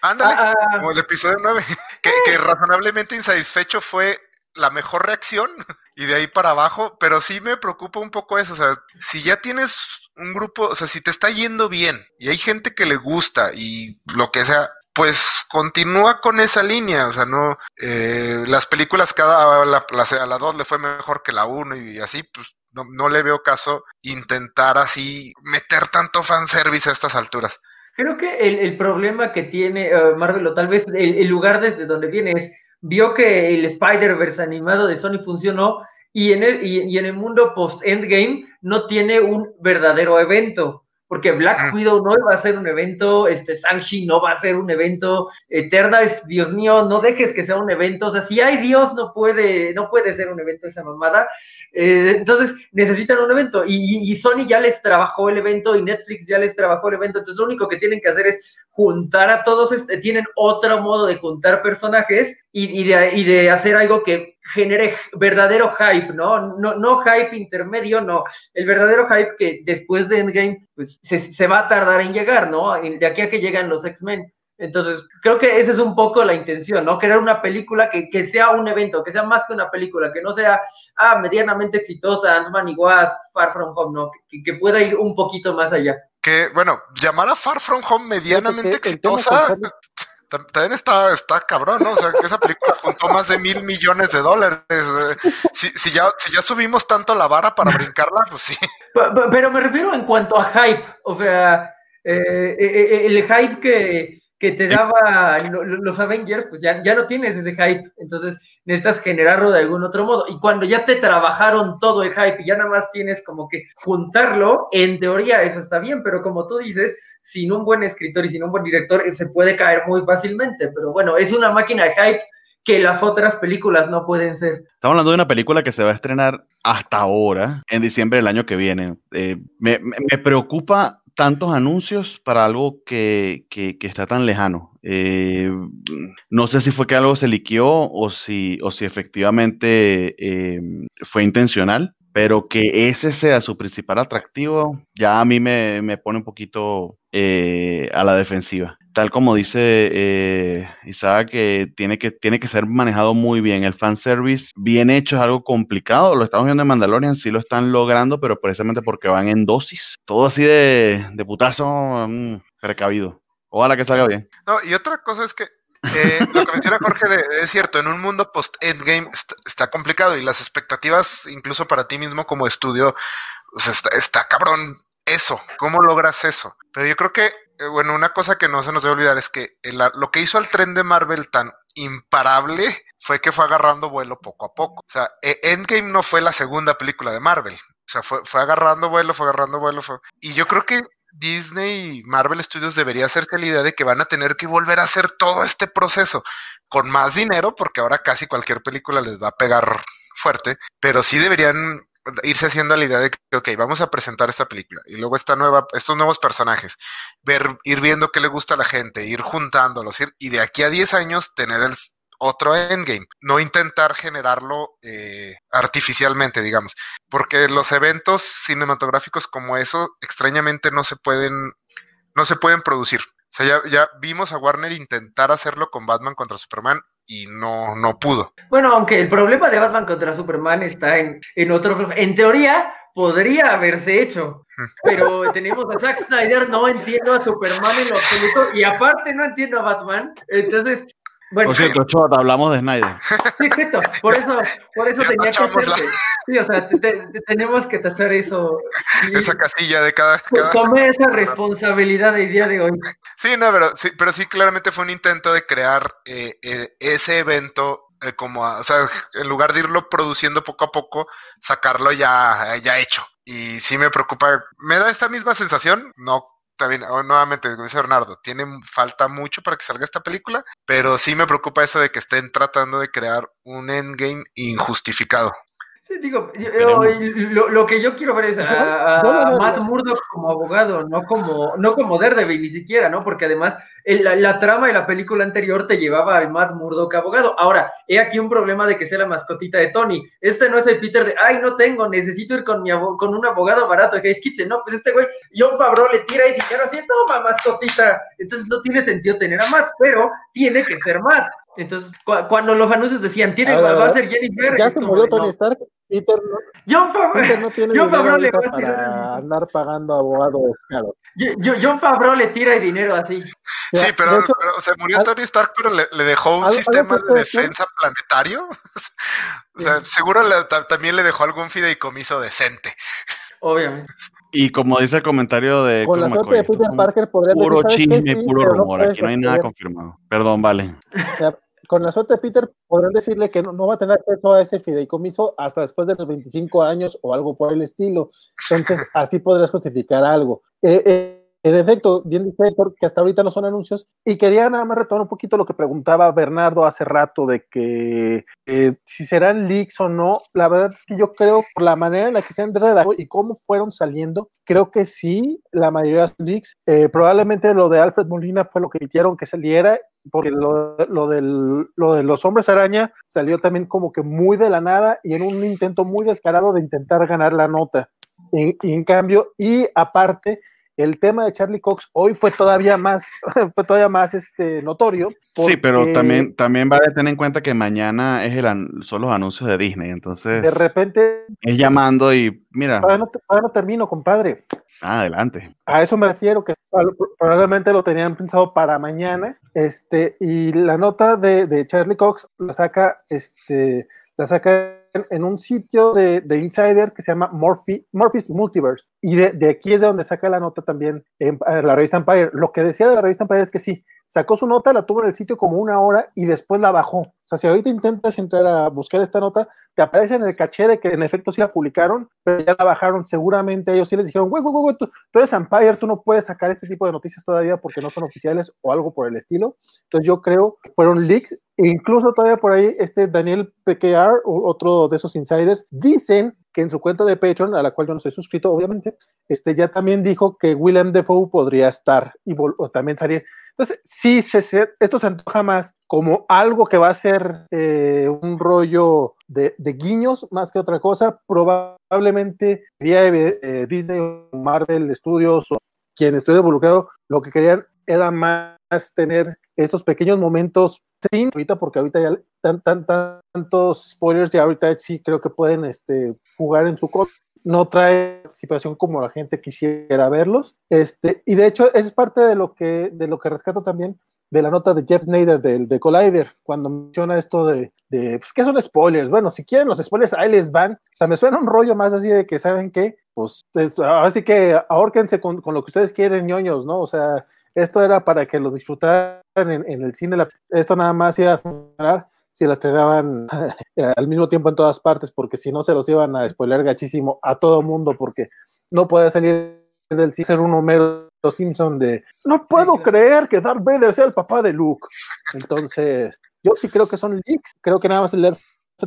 S3: Ándale, ah, ah, como el episodio 9. Que, que razonablemente insatisfecho fue la mejor reacción y de ahí para abajo, pero sí me preocupa un poco eso, o sea, si ya tienes un grupo, o sea, si te está yendo bien y hay gente que le gusta y lo que sea, pues continúa con esa línea, o sea, no, eh, las películas cada, la, la, a la 2 le fue mejor que la 1 y así, pues no, le veo caso intentar así meter tanto fanservice a estas alturas.
S4: Creo que el, el problema que tiene uh, Marvel, o tal vez el, el lugar desde donde viene es, vio que el Spider-Verse animado de Sony funcionó y en el, y, y en el mundo post-endgame no tiene un verdadero evento. Porque Black Widow no va a ser un evento, este Shang-Chi no va a ser un evento, Eterna es, Dios mío, no dejes que sea un evento, o sea, si hay Dios no puede, no puede ser un evento esa mamada, eh, entonces necesitan un evento y, y, Sony ya les trabajó el evento y Netflix ya les trabajó el evento, entonces lo único que tienen que hacer es juntar a todos, este, tienen otro modo de juntar personajes y, y, de, y de hacer algo que genere verdadero hype, ¿no? ¿no? No hype intermedio, no. El verdadero hype que después de Endgame pues, se, se va a tardar en llegar, ¿no? De aquí a que llegan los X-Men. Entonces, creo que esa es un poco la intención, ¿no? Crear una película que, que, sea un evento, que sea más que una película, que no sea, ah, medianamente exitosa, Ant-Man y Wasp, Far From Home, ¿no? Que, que, pueda ir un poquito más allá.
S3: Que, bueno, llamar a Far From Home medianamente exitosa también está, está cabrón, ¿no? O sea, que esa película juntó más de mil millones de dólares. Si, si, ya, si ya subimos tanto la vara para brincarla, pues sí.
S4: Pero me refiero en cuanto a hype, o sea, eh, el hype que, que te daba los Avengers, pues ya, ya no tienes ese hype, entonces necesitas generarlo de algún otro modo. Y cuando ya te trabajaron todo el hype y ya nada más tienes como que juntarlo, en teoría eso está bien, pero como tú dices, sin un buen escritor y sin un buen director se puede caer muy fácilmente, pero bueno, es una máquina de hype que las otras películas no pueden ser.
S2: Estamos hablando de una película que se va a estrenar hasta ahora, en diciembre del año que viene. Eh, me, me, preocupa tantos anuncios para algo que, que, que está tan lejano. Eh, no sé si fue que algo se liqueó o si, o si efectivamente eh, fue intencional, pero que ese sea su principal atractivo, ya a mí me, me pone un poquito eh, a la defensiva. Tal como dice eh, Isaac, que tiene, que tiene que ser manejado muy bien. El fanservice bien hecho es algo complicado. Lo estamos viendo en Mandalorian, sí lo están logrando, pero precisamente porque van en dosis. Todo así de, de putazo, mmm, precavido. Ojalá que salga bien.
S3: No, y otra cosa es que eh, lo que menciona Jorge de, es cierto, en un mundo post-endgame está, complicado y las expectativas, incluso para ti mismo como estudio, o sea, está, cabrón eso. ¿Cómo logras eso? Pero yo creo que, eh, bueno, una cosa que no se nos debe olvidar es que lo que hizo al tren de Marvel tan imparable fue que fue agarrando vuelo poco a poco. O sea, e, Endgame no fue la segunda película de Marvel. O sea, fue, fue agarrando vuelo, fue agarrando vuelo. Fue... Y yo creo que Disney y Marvel Studios debería hacerse la idea de que van a tener que volver a hacer todo este proceso con más dinero, porque ahora casi cualquier película les va a pegar fuerte, pero sí deberían irse haciendo la idea de que, ok, vamos a presentar esta película y luego esta nueva, estos nuevos personajes, ver, ir viendo qué le gusta a la gente, ir juntándolos y de aquí a 10 años tener el otro endgame, no intentar generarlo eh, artificialmente, digamos, porque los eventos cinematográficos como eso extrañamente no se pueden, no se pueden producir. O sea, ya, ya vimos a Warner intentar hacerlo con Batman contra Superman y no, no pudo.
S4: Bueno, aunque el problema de Batman contra Superman está en, en otros. En teoría, podría haberse hecho. Pero tenemos a Zack Snyder, no entiendo a Superman en lo absoluto, y aparte no entiendo a Batman. Entonces, bueno.
S2: Por cierto, Chot, hablamos de Snyder.
S4: Sí, exacto. Por eso, por eso tenía que hacerse. Sí, o sea, te, te, tenemos que tachar eso.
S3: Esa casilla de cada. cada
S4: tomé esa responsabilidad el día de hoy.
S3: Sí, no, pero sí, pero sí, claramente fue un intento de crear eh, eh, ese evento eh, como, o sea, en lugar de irlo produciendo poco a poco, sacarlo ya, ya hecho. Y sí me preocupa, me da esta misma sensación, no también, nuevamente, como dice Bernardo, tiene falta mucho para que salga esta película, pero sí me preocupa eso de que estén tratando de crear un endgame injustificado.
S4: Sí, digo, yo, lo, lo, que yo quiero ver es a, a, a Matt Murdock como abogado, no como, no como Daredevil ni siquiera, ¿no? Porque además el, la, la, trama de la película anterior te llevaba al Matt Murdock abogado. Ahora, he aquí un problema de que sea la mascotita de Tony. Este no es el Peter de, ay, no tengo, necesito ir con mi con un abogado barato que es Kitchen. No, pues este güey, John Favreau le tira y dinero así, toma, mascotita. Entonces no tiene sentido tener a Matt, pero tiene que ser Matt. Entonces, cu cuando los anuncios decían, tiene, va a ser Jennifer.
S1: Ya se murió
S4: de,
S1: Tony
S4: no.
S1: Stark. Peter no,
S4: John Favreau,
S1: Peter no tiene
S4: John Favreau le va a tirar.
S1: para andar pagando abogados caros.
S4: John Favreau le tira el dinero así.
S3: Sí, pero,
S1: hecho,
S3: pero se murió
S1: al-
S3: Tony Stark, pero le, le dejó un sistema de defensa planetario. o sea, seguro le- también le dejó algún fideicomiso decente.
S4: Obviamente.
S2: Y como dice el comentario de
S1: con la suerte de
S2: McCoy,
S1: Peter
S2: esto es
S1: Parker podrían
S2: un puro chisme,
S1: Sí,
S2: puro
S1: no
S2: rumor. Aquí no hay nada confirmado. Perdón, vale.
S1: Con la suerte de Peter podrán decirle que no, no va a tener acceso a ese fideicomiso hasta después de los 25 años o algo por el estilo. Entonces, así podrás justificar algo. Eh, eh, en efecto, bien dice que hasta ahorita no son anuncios. Y quería nada más retomar un poquito lo que preguntaba Bernardo hace rato de que eh, si serán leaks o no. La verdad es que yo creo, por la manera en la que se han redactado y cómo fueron saliendo, creo que sí, la mayoría de los leaks. Probablemente lo de Alfred Molina fue lo que quisieron que saliera, porque lo, lo, del, lo de los hombres araña salió también como que muy de la nada y en un intento muy descarado de intentar ganar la nota. Y, y en cambio, y aparte, el tema de Charlie Cox hoy fue todavía más, fue todavía más este, notorio.
S2: Sí, pero
S1: porque
S2: también, también vale tener en cuenta que mañana es el, an- son los anuncios de Disney, entonces
S1: De repente,
S2: es llamando y mira,
S1: todavía no, todavía no termino, compadre.
S2: Ah, adelante.
S1: A eso me refiero, que probablemente lo tenían pensado para mañana. Este, y la nota de, Charlie Cox la saca, este, la saca en, un sitio de, de, Insider que se llama Morphy, Morphy's Multiverse. Y de, de, aquí es de donde saca la nota también en, en la revista Empire. Lo que decía de la revista Empire es que sí, sacó su nota, la tuvo en el sitio como una hora y después la bajó. O sea, si ahorita intentas entrar a buscar esta nota, te aparece en el caché de que en efecto sí la publicaron, pero ya la bajaron. Seguramente ellos sí les dijeron, güey, güey, güey, tú, tú, eres Empire, tú no puedes sacar este tipo de noticias todavía porque no son oficiales o algo por el estilo. Entonces yo creo que fueron leaks. E incluso todavía por ahí, este Daniel PKR, otro de esos insiders, dicen que en su cuenta de Patreon, a la cual yo no soy suscrito, obviamente, este ya también dijo que Willem Dafoe podría estar y también salir. Entonces, sí, se, esto se antoja más como algo que va a ser eh, un rollo de, de, guiños más que otra cosa. Probablemente eh, Disney o Marvel Studios o quien estuviera involucrado, lo que querían era más tener estos pequeños momentos sin ahorita, porque ahorita ya tan, tan, tantos spoilers y ahorita sí creo que pueden este, jugar en su contra no trae situación como la gente quisiera verlos. Este, y de hecho, es parte de lo que, de lo que rescato también de la nota de Jeff Snyder del de Collider, cuando menciona esto de, de pues, ¿qué son spoilers? Bueno, si quieren los spoilers, ahí les van. O sea, me suena un rollo más así de que, ¿saben qué? Pues, es, ahora sí que ahórquense con, con, lo que ustedes quieren, ñoños, ¿no? O sea, esto era para que lo disfrutaran en, en el cine. Esto nada más iba a funcionar si las estrenaban al mismo tiempo en todas partes, porque si no se los iban a spoiler gachísimo a todo mundo, porque no puede salir del ser un Homero Simpson de no puedo sí, creer que Darth Vader sea el papá de Luke. Entonces, yo sí creo que son leaks, creo que nada más el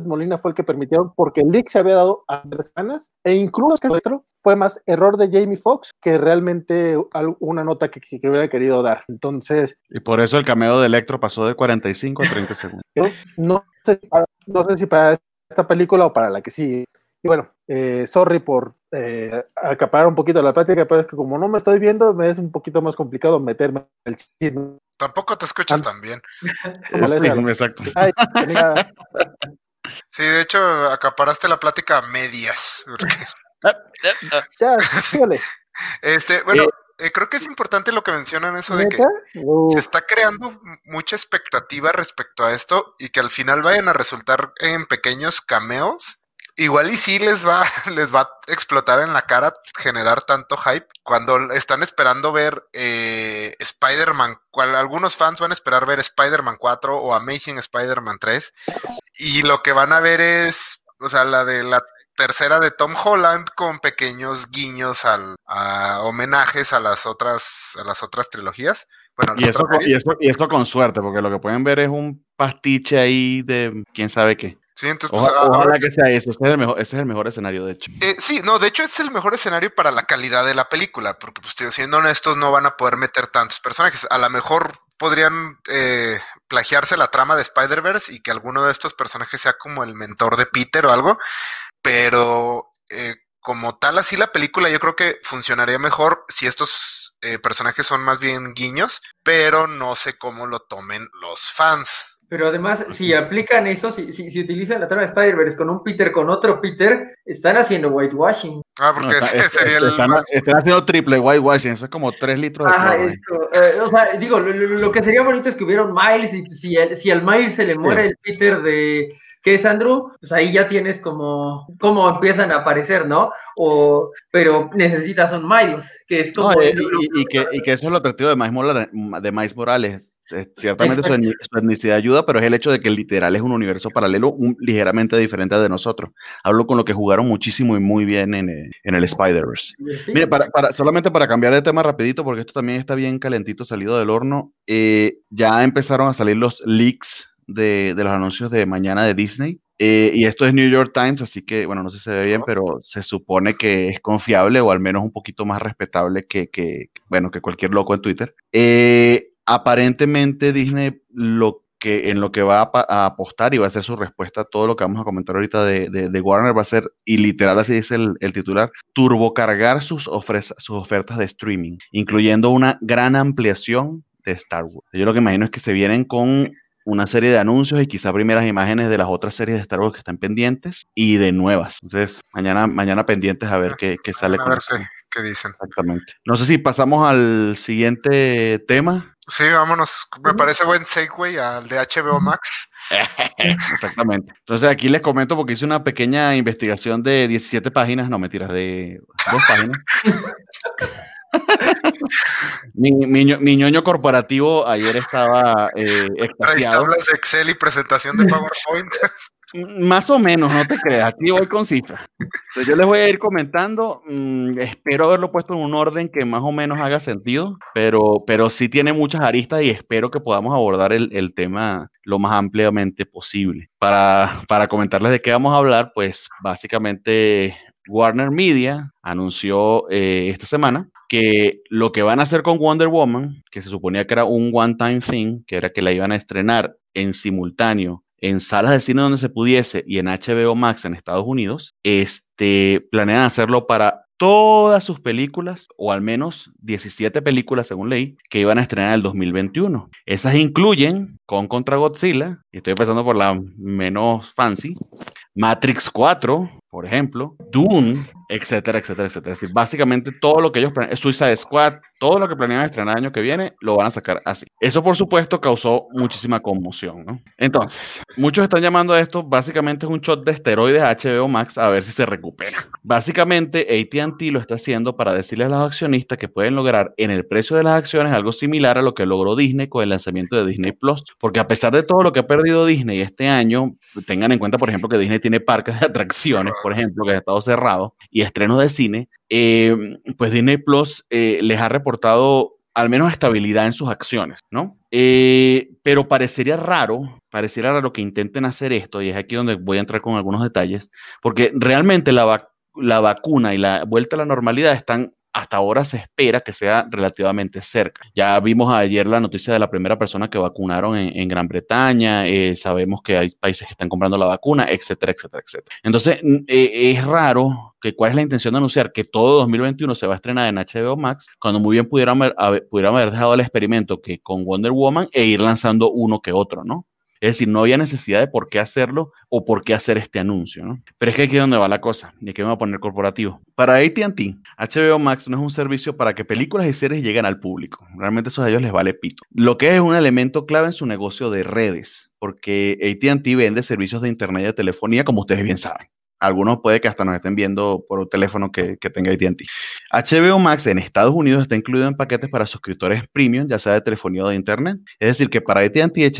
S1: Molina fue el que permitieron, porque el leak se había dado a semanas, e incluso que otro fue más error de Jamie Foxx que realmente una nota que, que, hubiera querido dar. Entonces.
S2: Y por eso el cameo de Electro pasó de 45 a 30 segundos.
S1: No sé, no sé si para esta película o para la que sí. Y bueno, eh, sorry por eh, acaparar un poquito la plática, pero es que como no me estoy viendo, me es un poquito más complicado meterme en el chisme.
S3: Tampoco te escuchas tan bien.
S2: Exacto.
S3: Sí, de hecho, acaparaste la plática a medias.
S1: ya, sígale.
S3: Este, bueno, eh, creo que es importante lo que mencionan eso de que se está creando mucha expectativa respecto a esto y que al final vayan a resultar en pequeños cameos. Igual y sí les va, les va a explotar en la cara generar tanto hype cuando están esperando ver eh, Spider-Man. Algunos fans van a esperar ver Spider-Man 4 o Amazing Spider-Man 3 y lo que van a ver es, o sea, la de la tercera de Tom Holland con pequeños guiños al, a homenajes a las otras a las otras trilogías. Bueno,
S2: y, eso, y, esto con suerte, porque lo que pueden ver es un pastiche ahí de quién sabe qué.
S3: Sí, entonces, pues,
S2: ojalá, que sea eso, ese es, el mejor, ese es el mejor escenario, de hecho.
S3: Eh, sí, no, de hecho es el mejor escenario para la calidad de la película, porque pues siendo honestos no van a poder meter tantos personajes. A lo mejor podrían eh, plagiarse la trama de Spider-Verse y que alguno de estos personajes sea como el mentor de Peter o algo, pero eh, como tal, así la película yo creo que funcionaría mejor si estos eh, personajes son más bien guiños, pero no sé cómo lo tomen los fans.
S4: Pero además, si aplican eso, si, si, utilizan la trama de Spider-Verse con un Peter con otro Peter, están haciendo whitewashing.
S3: Ah, porque ese sería el.
S2: Están, haciendo triple whitewashing, eso es como tres litros de.
S4: Ajá, esto, eh, o sea, digo, lo, que sería bonito es que hubiera un Miles y si, si al Miles se le muere el Peter de que es Andrew, pues ahí ya tienes como cómo empiezan a aparecer, ¿no? O, pero necesitas un Miles, que es como...
S2: Eh, y, que, y, que, eso es lo atractivo de Miles Morales. De Miles Morales. Ciertamente su, etnicidad ayuda, pero es el hecho de que literal es un universo paralelo ligeramente diferente de nosotros. Hablo con lo que jugaron muchísimo y muy bien en, eh, en el Spider-Verse. Mire, para, para, solamente para cambiar de tema rapidito, porque esto también está bien calentito, salido del horno, eh, ya empezaron a salir los leaks de, los anuncios de mañana de Disney. Eh, y esto es New York Times, así que, bueno, no sé si se ve bien, pero se supone que es confiable o al menos un poquito más respetable que, que bueno, que cualquier loco en Twitter. Eh, aparentemente Disney lo que en lo que va a, apostar y va a ser su respuesta a todo lo que vamos a comentar ahorita de, de, Warner va a ser, y literal así dice el, el titular, turbocargar sus, sus ofertas de streaming, incluyendo una gran ampliación de Star Wars. Yo lo que imagino es que se vienen con una serie de anuncios y quizá primeras imágenes de las otras series de Star Wars que están pendientes y de nuevas. Entonces, mañana, mañana pendientes a ver qué, sale
S3: con qué, dicen.
S2: Exactamente. No sé si pasamos al siguiente tema.
S3: Sí, vámonos. Me parece buen segue al de HBO Max.
S2: Exactamente. Entonces aquí les comento porque hice una pequeña investigación de 17 páginas, no mentiras, de dos páginas. mi, mi, ñoño corporativo ayer estaba eh,
S3: tablas de Excel y presentación de PowerPoint?
S2: Más o menos, no te creas. Aquí voy con cifras. yo les voy a ir comentando. Mm, espero haberlo puesto en un orden que más o menos haga sentido, pero, pero sí tiene muchas aristas y espero que podamos abordar el, el tema lo más ampliamente posible. Para, para comentarles de qué vamos a hablar, pues básicamente Warner Media anunció eh, esta semana que lo que van a hacer con Wonder Woman, que se suponía que era un one-time thing, que era que la iban a estrenar en simultáneo en salas de cine donde se pudiese y en HBO Max en Estados Unidos, este, planean hacerlo para todas sus películas, o al menos 17 películas según ley, que iban a estrenar en el 2021. Esas incluyen con contra Godzilla, y estoy empezando por la menos fancy, Matrix 4, por ejemplo, Dune, etcétera, etcétera, etcétera. Es decir, básicamente todo lo que ellos planean, Suicide Squad, todo lo que planean estrenar el año que viene, lo van a sacar así. Eso, por supuesto, causó muchísima conmoción, ¿no? Entonces, muchos están llamando a esto, básicamente es un shot de esteroides HBO Max a ver si se recupera. Básicamente, AT&T lo está haciendo para decirle a los accionistas que pueden lograr en el precio de las acciones algo similar a lo que logró Disney con el lanzamiento de Disney Plus. Porque a pesar de todo lo que ha perdido Disney este año, tengan en cuenta, por ejemplo, que Disney tiene parques de atracciones, por ejemplo, que ha estado cerrado, y estrenos de cine, eh, pues Disney Plus eh, les ha reportado al menos estabilidad en sus acciones, ¿no? Eh, pero parecería raro, parecería raro que intenten hacer esto, y es aquí donde voy a entrar con algunos detalles, porque realmente la, la vacuna y la vuelta a la normalidad están hasta ahora se espera que sea relativamente cerca. Ya vimos ayer la noticia de la primera persona que vacunaron en, Gran Bretaña, eh, sabemos que hay países que están comprando la vacuna, etcétera, etcétera, etcétera. Entonces, eh, es raro que cuál es la intención de anunciar que todo 2021 se va a estrenar en HBO Max, cuando muy bien pudieran haber, pudieran haber dejado el experimento que con Wonder Woman e ir lanzando uno que otro, ¿no? Es decir, no había necesidad de por qué hacerlo o por qué hacer este anuncio, ¿no? Pero es que aquí es donde va la cosa, y aquí me voy a poner corporativo. Para AT&T, HBO Max no es un servicio para que películas y series lleguen al público. Realmente eso a ellos les vale pito. Lo que es un elemento clave en su negocio de redes, porque AT&T vende servicios de internet y de telefonía, como ustedes bien saben. Algunos puede que hasta nos estén viendo por un teléfono que, tenga AT&T. HBO Max en Estados Unidos está incluido en paquetes para suscriptores premium, ya sea de telefonía o de internet. Es decir, que para AT&T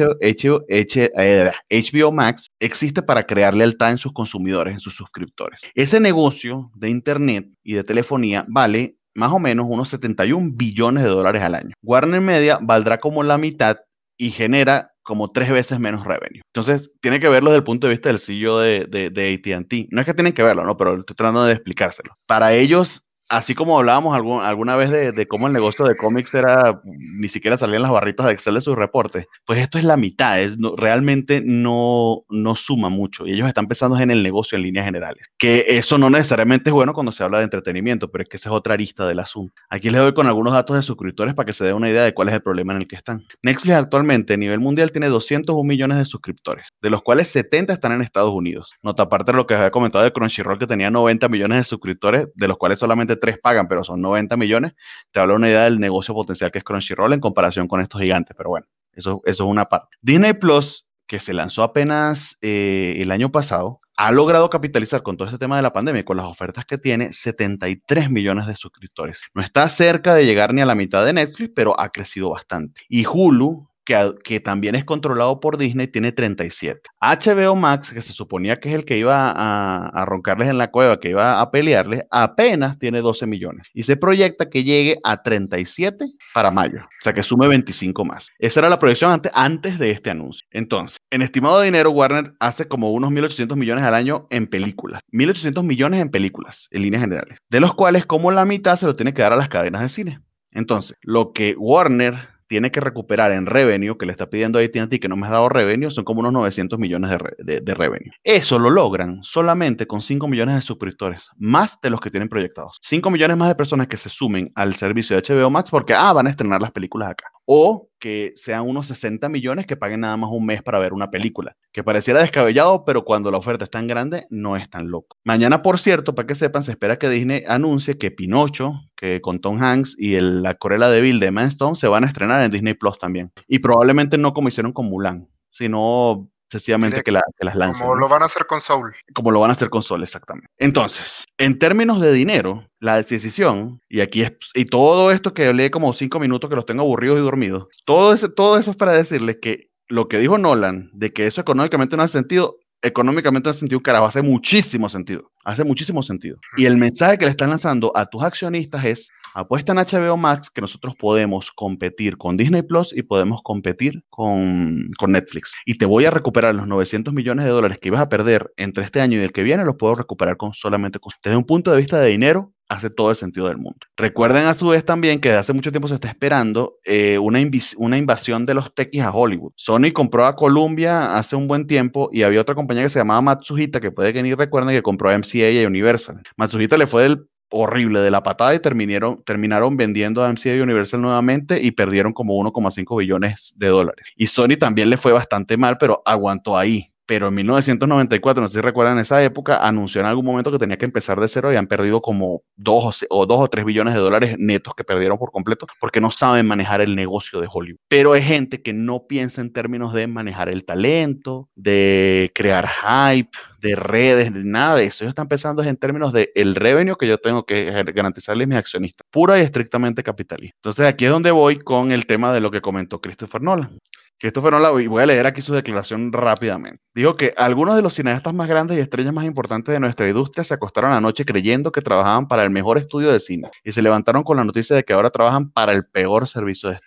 S2: HBO Max existe para crear lealtad en sus consumidores, en sus suscriptores. Ese negocio de internet y de telefonía vale más o menos unos 71 billones de dólares al año. Warner Media valdrá como la mitad y genera como tres veces menos revenue. Entonces, tiene que verlo desde el punto de vista del CEO de, de, de ATT. No es que tienen que verlo, ¿no? Pero estoy tratando de explicárselo. Para ellos, así como hablábamos alguna vez de, cómo el negocio de cómics era, ni siquiera salían las barritas de Excel de sus reportes, pues esto es la mitad, es, realmente no, no suma mucho y ellos están pensando en el negocio en líneas generales, que eso no necesariamente es bueno cuando se habla de entretenimiento, pero es que esa es otra arista del asunto. Aquí les doy con algunos datos de suscriptores para que se dé una idea de cuál es el problema en el que están. Netflix actualmente a nivel mundial tiene 201 millones de suscriptores, de los cuales 70 están en Estados Unidos. Nota aparte de lo que había comentado de Crunchyroll que tenía 90 millones de suscriptores, de los cuales solamente tres pagan, pero son 90 millones, te habla una idea del negocio potencial que es Crunchyroll en comparación con estos gigantes, pero bueno, eso, eso es una parte. Disney Plus que se lanzó apenas eh, el año pasado, ha logrado capitalizar con todo este tema de la pandemia y con las ofertas que tiene 73 millones de suscriptores. No está cerca de llegar ni a la mitad de Netflix, pero ha crecido bastante. Y Hulu que, también es controlado por Disney, tiene 37. HBO Max, que se suponía que es el que iba a, roncarles en la cueva, que iba a pelearles, apenas tiene 12 millones. Y se proyecta que llegue a 37 para mayo. O sea, que sume 25 más. Esa era la proyección antes, antes de este anuncio. Entonces, en estimado de dinero, Warner hace como unos 1.800 millones al año en películas. 1.800 millones en películas, en líneas generales. De los cuales, como la mitad se lo tiene que dar a las cadenas de cine. Entonces, lo que Warner tiene que recuperar en revenue, que le está pidiendo a AT&T que no me ha dado revenue, son como unos 900 millones de, revenue. Eso lo logran solamente con 5 millones de suscriptores, más de los que tienen proyectados. 5 millones más de personas que se sumen al servicio de HBO Max porque, ah, van a estrenar las películas acá. O que sean unos 60 millones que paguen nada más un mes para ver una película, que pareciera descabellado, pero cuando la oferta es tan grande, no es tan loco. Mañana, por cierto, para que sepan, se espera que Disney anuncie que Pinocho, que con Tom Hanks y la Corella de Bill de Man Stone se van a estrenar en Disney Plus también. Y probablemente no como hicieron con Mulan, sino sencillamente que, las lancen.
S3: Como lo van a hacer con Soul.
S2: Como lo van a hacer con Soul, exactamente. Entonces, en términos de dinero, la decisión, y aquí es, y todo esto que hablé como cinco minutos que los tengo aburridos y dormidos, todo, ese, todo eso es para decirles que lo que dijo Nolan, de que eso económicamente no hace sentido, económicamente no hace sentido, carajo, hace muchísimo sentido. Hace muchísimo sentido. Y el mensaje que le están lanzando a tus accionistas es, apuesta en HBO Max que nosotros podemos competir con Disney Plus y podemos competir con, con, Netflix. Y te voy a recuperar los 900 millones de dólares que ibas a perder entre este año y el que viene, los puedo recuperar con solamente con... Desde un punto de vista de dinero, hace todo el sentido del mundo. Recuerden a su vez también que desde hace mucho tiempo se está esperando eh, una, invasión de los techis a Hollywood. Sony compró a Columbia hace un buen tiempo y había otra compañía que se llamaba Matsuhita, que puede que ni recuerden, que compró a MCA y a Universal. Matsuhita le fue del horrible de la patada y terminaron, terminaron vendiendo a MCA Universal nuevamente y perdieron como 1,5 billones de dólares. Y Sony también le fue bastante mal, pero aguantó ahí pero en 1994, no sé si recuerdan esa época, anunció en algún momento que tenía que empezar de cero y han perdido como dos o, dos o tres billones de dólares netos que perdieron por completo porque no saben manejar el negocio de Hollywood. Pero hay gente que no piensa en términos de manejar el talento, de crear hype, de redes, de nada de eso. Ellos están pensando en términos de el revenue que yo tengo que garantizarle a mis accionistas, pura y estrictamente capitalista. Entonces aquí es donde voy con el tema de lo que comentó Christopher Nolan. Christopher Nolan, y voy a leer aquí su declaración rápidamente. Dijo que algunos de los cineastas más grandes y estrellas más importantes de nuestra industria se acostaron anoche creyendo que trabajaban para el mejor estudio de cine y se levantaron con la noticia de que ahora trabajan para el peor servicio de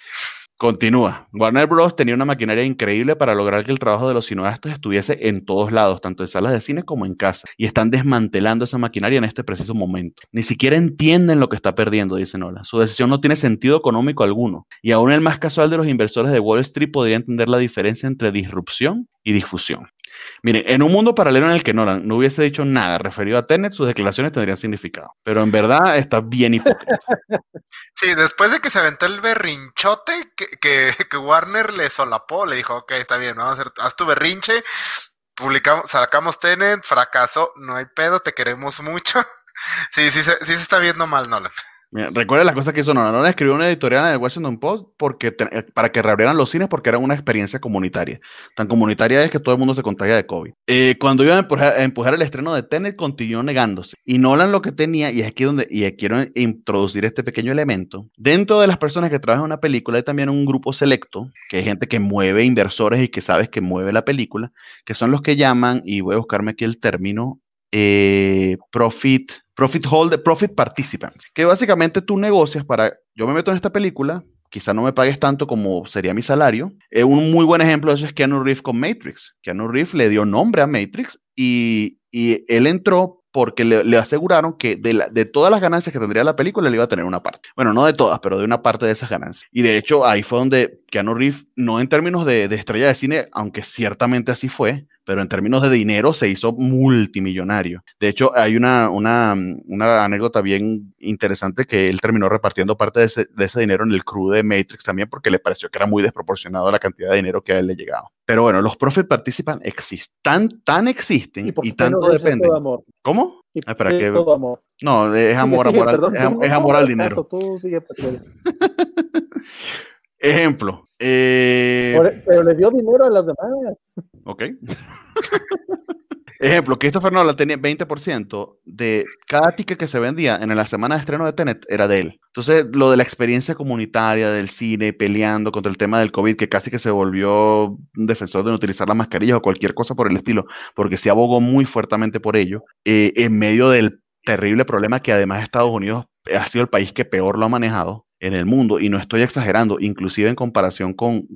S2: Continúa. Warner Bros. tenía una maquinaria increíble para lograr que el trabajo de los cineastas estuviese en todos lados, tanto en salas de cine como en casa, y están desmantelando esa maquinaria en este preciso momento. Ni siquiera entienden lo que está perdiendo, dice Nola. Su decisión no tiene sentido económico alguno, y aún el más casual de los inversores de Wall Street podría entender la diferencia entre disrupción y difusión. Miren, en un mundo paralelo en el que Nolan no hubiese dicho nada referido a Tenet, sus declaraciones tendrían significado. Pero en verdad está bien hipócrita.
S3: Sí, después de que se aventó el berrinchote que, que, Warner le solapó, le dijo, ok, está bien, vamos haz tu berrinche, publicamos, sacamos Tenet, fracasó, no hay pedo, te queremos mucho. Sí, sí, sí, sí se está viendo mal Nolan
S2: recuerda las cosas que hizo Nolan. Escribió una editorial en el Washington Post porque eh, para que reabrieran los cines porque era una experiencia comunitaria. Tan comunitaria es que todo el mundo se contagia de COVID. Eh, cuando iban a empujar, el estreno de Tenet, continuó negándose. Y Nolan lo que tenía, y es aquí donde y quiero introducir este pequeño elemento, dentro de las personas que trabajan en una película hay también un grupo selecto, que es gente que mueve inversores y que sabes que mueve la película, que son los que llaman, y voy a buscarme aquí el término, eh, profit Profit Holder, Profit Participants, que básicamente tú negocias para, yo me meto en esta película, quizá no me pagues tanto como sería mi salario. Eh, un muy buen ejemplo de eso es Keanu Reeves con Matrix. Keanu Reeves le dio nombre a Matrix y, y él entró porque le, aseguraron que de, de, todas las ganancias que tendría la película, le iba a tener una parte. Bueno, no de todas, pero de una parte de esas ganancias. Y de hecho, ahí fue donde Keanu Reeves, no en términos de, de estrella de cine, aunque ciertamente así fue, pero en términos de dinero se hizo multimillonario. De hecho, hay una, una, anécdota bien interesante que él terminó repartiendo parte de ese, dinero en el crew de Matrix también porque le pareció que era muy desproporcionado la cantidad de dinero que a él le llegaba. Pero bueno, los profit participan existen, tan, existen y, tanto dependen. ¿Cómo?
S1: Ah, es todo amor.
S2: No, es amor, es, amor al dinero. Ejemplo. Eh,
S1: e, pero le dio dinero a las demás.
S2: Ok. Ejemplo, Christopher Nolan tenía 20% de cada ticket que se vendía en la semana de estreno de Tenet era de él. Entonces, lo de la experiencia comunitaria del cine, peleando contra el tema del COVID, que casi que se volvió un defensor de no utilizar las mascarillas o cualquier cosa por el estilo, porque se abogó muy fuertemente por ello, eh, en medio del terrible problema que además Estados Unidos ha sido el país que peor lo ha manejado en el mundo, y no estoy exagerando, inclusive en comparación con,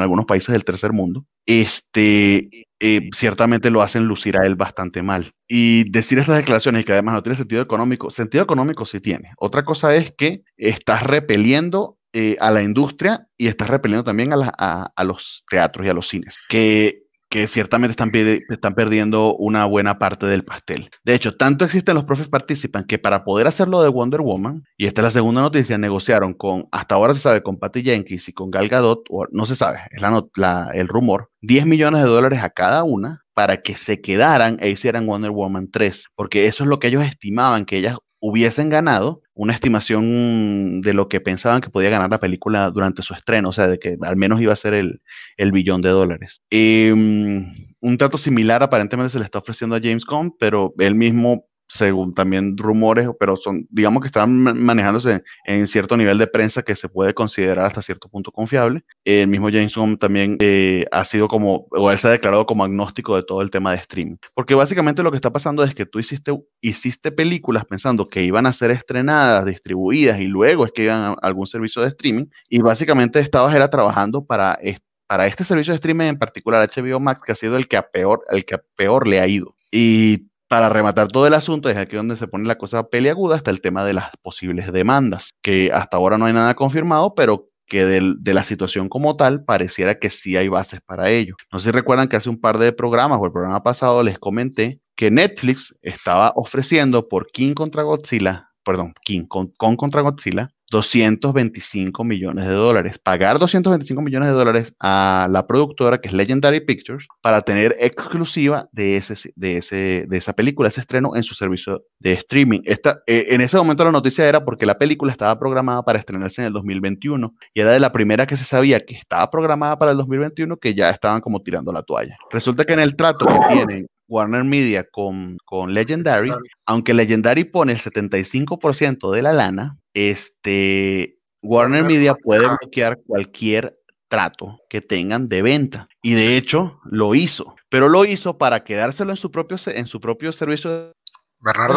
S2: algunos países del tercer mundo, este, eh, ciertamente lo hacen lucir a él bastante mal. Y decir estas declaraciones que además no tiene sentido económico, sentido económico sí tiene. Otra cosa es que estás repeliendo eh, a la industria y estás repeliendo también a, a, los teatros y a los cines, que que ciertamente están, están perdiendo una buena parte del pastel. De hecho, tanto existen los profes participan que para poder hacerlo de Wonder Woman, y esta es la segunda noticia, negociaron con, hasta ahora se sabe, con Patty Jenkins y con Gal Gadot, o no se sabe, es la, el rumor, 10 millones de dólares a cada una para que se quedaran e hicieran Wonder Woman 3, porque eso es lo que ellos estimaban que ellas hubiesen ganado una estimación de lo que pensaban que podía ganar la película durante su estreno, o sea, de que al menos iba a ser el, el billón de dólares. Em, un trato similar aparentemente se le está ofreciendo a James Gunn, pero él mismo según también rumores, pero son, digamos que están manejándose en cierto nivel de prensa que se puede considerar hasta cierto punto confiable. El mismo James Gunn también eh, ha sido como, o él se ha declarado como agnóstico de todo el tema de streaming. Porque básicamente lo que está pasando es que tú hiciste, hiciste películas pensando que iban a ser estrenadas, distribuidas y luego es que iban a algún servicio de streaming y básicamente estabas era trabajando para para este servicio de streaming en particular, HBO Max, que ha sido el que a peor, el que a peor le ha ido. Y para rematar todo el asunto, es aquí donde se pone la cosa peliaguda, hasta el tema de las posibles demandas, que hasta ahora no hay nada confirmado, pero que de, la situación como tal pareciera que sí hay bases para ello. No sé si recuerdan que hace un par de programas o el programa pasado les comenté que Netflix estaba ofreciendo por King contra Godzilla, perdón, King con, con contra Godzilla, 225 millones de dólares. Pagar 225 millones de dólares a la productora que es Legendary Pictures para tener exclusiva de, ese, de, ese, de esa película, ese estreno en su servicio de streaming. Esta, eh, en ese momento la noticia era porque la película estaba programada para estrenarse en el 2021 y era de la primera que se sabía que estaba programada para el 2021 que ya estaban como tirando la toalla. Resulta que en el trato que tienen Warner Media con, con Legendary, aunque Legendary pone el 75% de la lana, este, Warner Media puede bloquear cualquier trato que tengan de venta. Y de hecho, lo hizo. Pero lo hizo para quedárselo en su propio, en su propio servicio de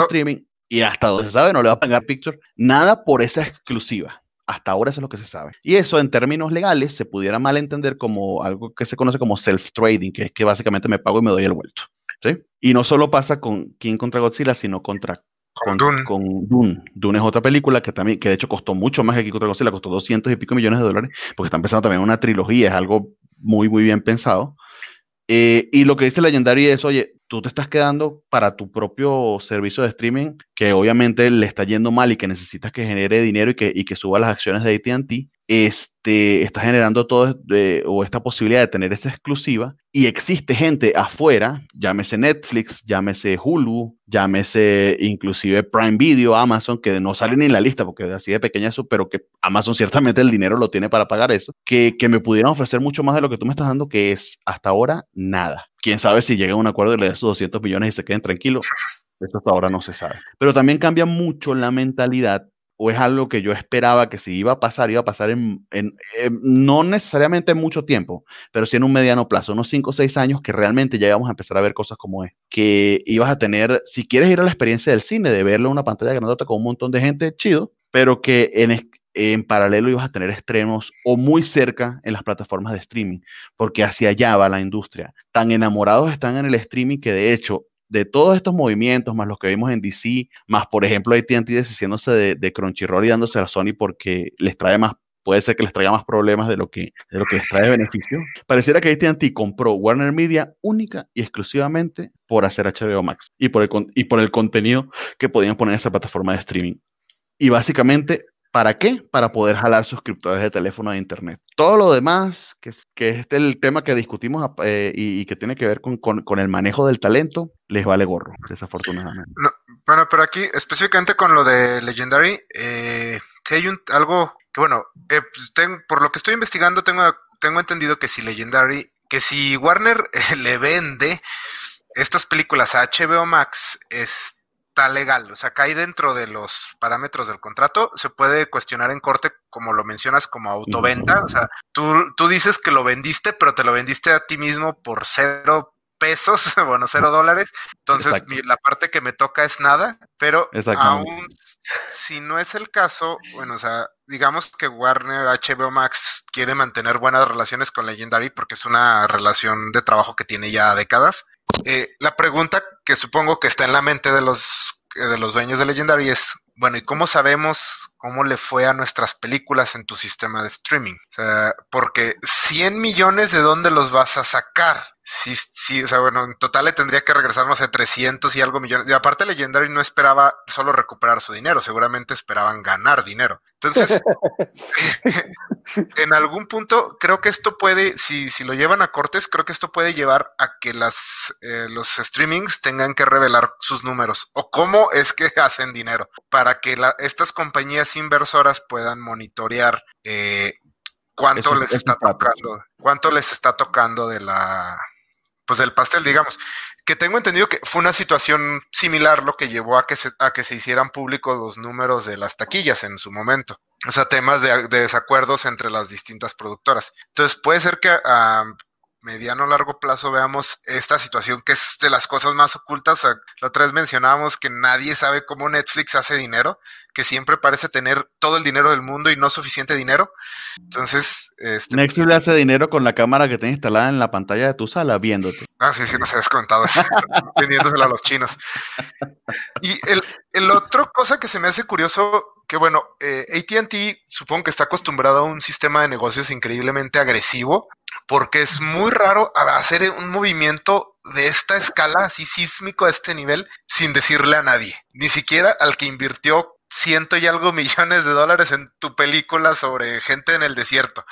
S2: streaming. Y hasta donde se sabe, no le va a pagar Picture nada por esa exclusiva. Hasta ahora eso es lo que se sabe. Y eso en términos legales se pudiera malentender como algo que se conoce como self-trading, que es que básicamente me pago y me doy el vuelto. ¿Sí? Y no solo pasa con King contra Godzilla, sino contra con, Dune. con, Dune. Dune. es otra película que también, que de hecho costó mucho más que King contra Godzilla, costó 200 y pico millones de dólares, porque están pensando también en una trilogía, es algo muy, muy bien pensado. Eh, y lo que dice Legendary es, oye, tú te estás quedando para tu propio servicio de streaming, que obviamente le está yendo mal y que necesitas que genere dinero y que, y que suba las acciones de ATT, este, está generando todo o esta posibilidad de tener esta exclusiva y existe gente afuera, llámese Netflix, llámese Hulu, llámese inclusive Prime Video, Amazon, que no salen en la lista porque es así de pequeña eso, pero que Amazon ciertamente el dinero lo tiene para pagar eso, que, que me pudieran ofrecer mucho más de lo que tú me estás dando, que es hasta ahora nada. Quién sabe si llega a un acuerdo y le da sus 200 millones y se queden tranquilos. Eso hasta ahora no se sabe. Pero también cambia mucho la mentalidad o es algo que yo esperaba que si iba a pasar, iba a pasar en, no necesariamente en mucho tiempo, pero sí en un mediano plazo, unos 5 o 6 años que realmente ya íbamos a empezar a ver cosas como es, que ibas a tener, si quieres ir a la experiencia del cine, de verlo en una pantalla grandota con un montón de gente, chido, pero que en, en paralelo ibas a tener estrenos o muy cerca en las plataformas de streaming, porque hacia allá va la industria. Tan enamorados están en el streaming que de hecho de todos estos movimientos, más los que vimos en DC, más por ejemplo AT&T deshaciéndose de, de, Crunchyroll y dándose a Sony porque les trae más, puede ser que les traiga más problemas de lo que, de lo que les trae beneficio. Pareciera que AT&T compró Warner Media única y exclusivamente por hacer HBO Max y por el, y por el contenido que podían poner en esa plataforma de streaming. Y básicamente ¿Para qué? Para poder jalar suscriptores de teléfono de internet. Todo lo demás, que es, que es el tema que discutimos eh, y, que tiene que ver con, con, el manejo del talento, les vale gorro, desafortunadamente.
S3: bueno, pero aquí, específicamente con lo de Legendary, eh, si hay un, algo que, bueno, eh, pues, por lo que estoy investigando, tengo, tengo entendido que si Legendary, que si Warner le vende estas películas a HBO Max, es está legal, o sea, cae dentro de los parámetros del contrato, se puede cuestionar en corte, como lo mencionas, como autoventa, o sea, tú, tú dices que lo vendiste, pero te lo vendiste a ti mismo por cero pesos, bueno, cero dólares, entonces la parte que me toca es nada, pero aún si no es el caso, bueno, o sea, digamos que Warner HBO Max quiere mantener buenas relaciones con Legendary porque es una relación de trabajo que tiene ya décadas. Eh, la pregunta que supongo que está en la mente de los, de los dueños de Legendary es, bueno, ¿y cómo sabemos cómo le fue a nuestras películas en tu sistema de streaming? O sea, porque 100 millones de dónde los vas a sacar. Sí, sí, o sea, bueno, en total le tendría que regresarnos a 300 y algo millones. Y aparte Legendary no esperaba solo recuperar su dinero, seguramente esperaban ganar dinero. Entonces, en algún punto creo que esto puede, si, si lo llevan a cortes, creo que esto puede llevar a que las, eh, los streamings tengan que revelar sus números o cómo es que hacen dinero para que estas compañías inversoras puedan monitorear eh, cuánto les está tocando, cuánto les está tocando de la, pues del pastel, digamos que tengo entendido que fue una situación similar lo que llevó a que se, a que se hicieran públicos los números de las taquillas en su momento. O sea, temas de, desacuerdos entre las distintas productoras. Entonces, puede ser que a mediano o largo plazo veamos esta situación que es de las cosas más ocultas. La otra vez mencionábamos que nadie sabe cómo Netflix hace dinero que siempre parece tener todo el dinero del mundo y no suficiente dinero. Entonces,
S2: este, Netflix le hace dinero con la cámara que tiene instalada en la pantalla de tu sala viéndote.
S3: Ah, sí, sí, nos habías comentado eso, vendiéndosela a los chinos. Y el, el otro cosa que se me hace curioso, que bueno, eh, ATT supongo que está acostumbrado a un sistema de negocios increíblemente agresivo, porque es muy raro hacer un movimiento de esta escala, así sísmico a este nivel, sin decirle a nadie, ni siquiera al que invirtió ciento y algo millones de dólares en tu película sobre gente en el desierto.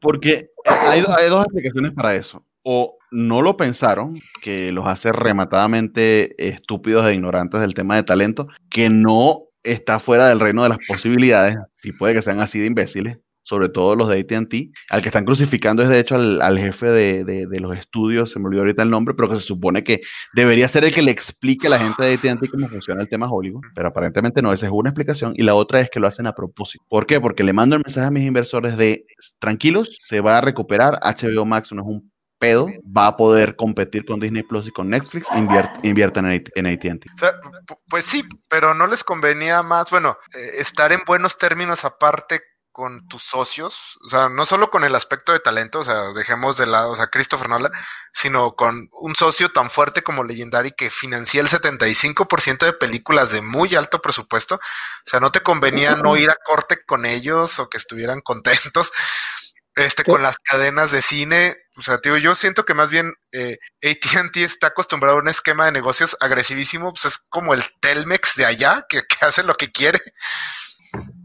S2: Porque hay, dos explicaciones para eso. O no lo pensaron, que los hace rematadamente estúpidos e ignorantes del tema de talento, que no está fuera del reino de las posibilidades, y puede que sean así de imbéciles, sobre todo los de ATT, al que están crucificando es de hecho al, jefe de, los estudios, se me olvidó ahorita el nombre, pero que se supone que debería ser el que le explique a la gente de ATT cómo funciona el tema Hollywood, pero aparentemente no, esa es una explicación, y la otra es que lo hacen a propósito. ¿Por qué? Porque le mando el mensaje a mis inversores de, tranquilos, se va a recuperar, HBO Max no es un pedo va a poder competir con Disney Plus y con Netflix, inviertan en, ATT.
S3: pues sí, pero no les convenía más, bueno, eh, estar en buenos términos aparte con tus socios, o sea, no solo con el aspecto de talento, o sea, dejemos de lado, o sea, Christopher Nolan, sino con un socio tan fuerte como Legendary que financia el 75% de películas de muy alto presupuesto, o sea, no te convenía no ir a corte con ellos o que estuvieran contentos, este, con las cadenas de cine, o sea, tío, yo siento que más bien eh, ATT está acostumbrado a un esquema de negocios agresivísimo, pues es como el Telmex de allá, que, que hace lo que quiere.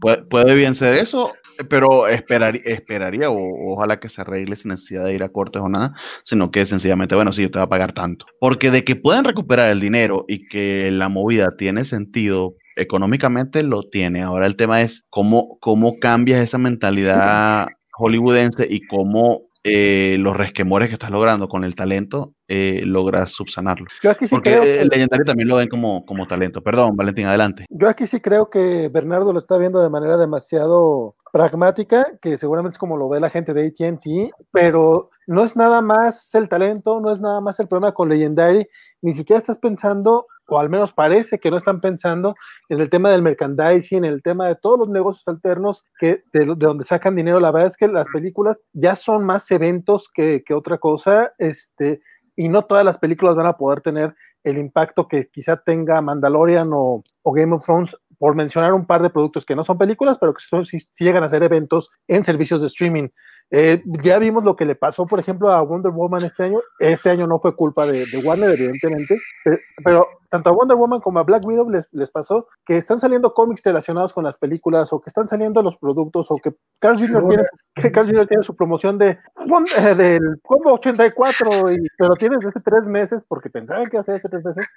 S2: Puede, bien ser eso, pero esperaría, esperaría o, ojalá que se arregle sin necesidad de ir a cortes o nada, sino que sencillamente, bueno, sí, yo te voy a pagar tanto. Porque de que pueden recuperar el dinero y que la movida tiene sentido económicamente, lo tiene. Ahora el tema es cómo, cómo cambias esa mentalidad hollywoodense y cómo eh, los resquemores que estás logrando con el talento, eh, logras subsanarlo.
S1: Yo aquí sí
S2: Porque
S1: creo
S2: el legendario también lo ven como, como talento. Perdón, Valentín, adelante.
S1: Yo aquí sí creo que Bernardo lo está viendo de manera demasiado pragmática, que seguramente es como lo ve la gente de ATT, pero no es nada más el talento, no es nada más el problema con Legendary, ni siquiera estás pensando o al menos parece que no están pensando en el tema del merchandising, en el tema de todos los negocios alternos que de, donde sacan dinero. La verdad es que las películas ya son más eventos que, que, otra cosa, este, y no todas las películas van a poder tener el impacto que quizá tenga Mandalorian o, Game of Thrones, por mencionar un par de productos que no son películas, pero que son, sí, sí llegan a ser eventos en servicios de streaming. Eh, ya vimos lo que le pasó, por ejemplo, a Wonder Woman este año. Este año no fue culpa de, de Warner, evidentemente, pero, pero, tanto a Wonder Woman como a Black Widow les, les, pasó que están saliendo cómics relacionados con las películas o que están saliendo los productos o que Carl Jr. tiene, que Carl Jr. tiene su promoción de, eh, del Combo 84, y, pero tienes desde tres meses porque pensaban que hace hace tres meses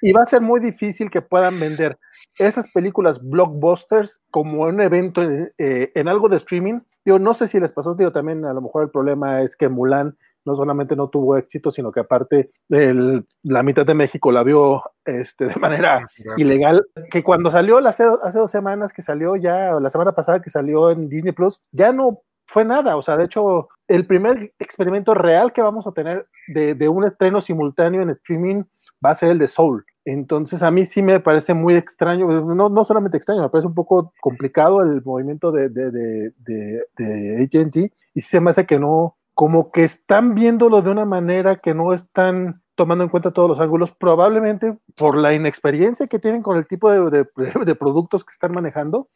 S1: y va a ser muy difícil que puedan vender esas películas blockbusters como un evento eh, en algo de streaming. Yo no sé si les pasó, digo, también a lo mejor el problema es que Mulan no solamente no tuvo éxito, sino que aparte el, la mitad de México la vio este, de manera ilegal, que cuando salió hace, hace dos semanas que salió ya, la semana pasada que salió en Disney Plus, ya no fue nada, o sea, de hecho, el primer experimento real que vamos a tener de, de un estreno simultáneo en streaming va a ser el de Soul. Entonces a mí sí me parece muy extraño, no, no solamente extraño, me parece un poco complicado el movimiento de, de, de, de, de ATT y se me hace que no, como que están viéndolo de una manera que no están tomando en cuenta todos los ángulos, probablemente por la inexperiencia que tienen con el tipo de, de, de productos que están manejando,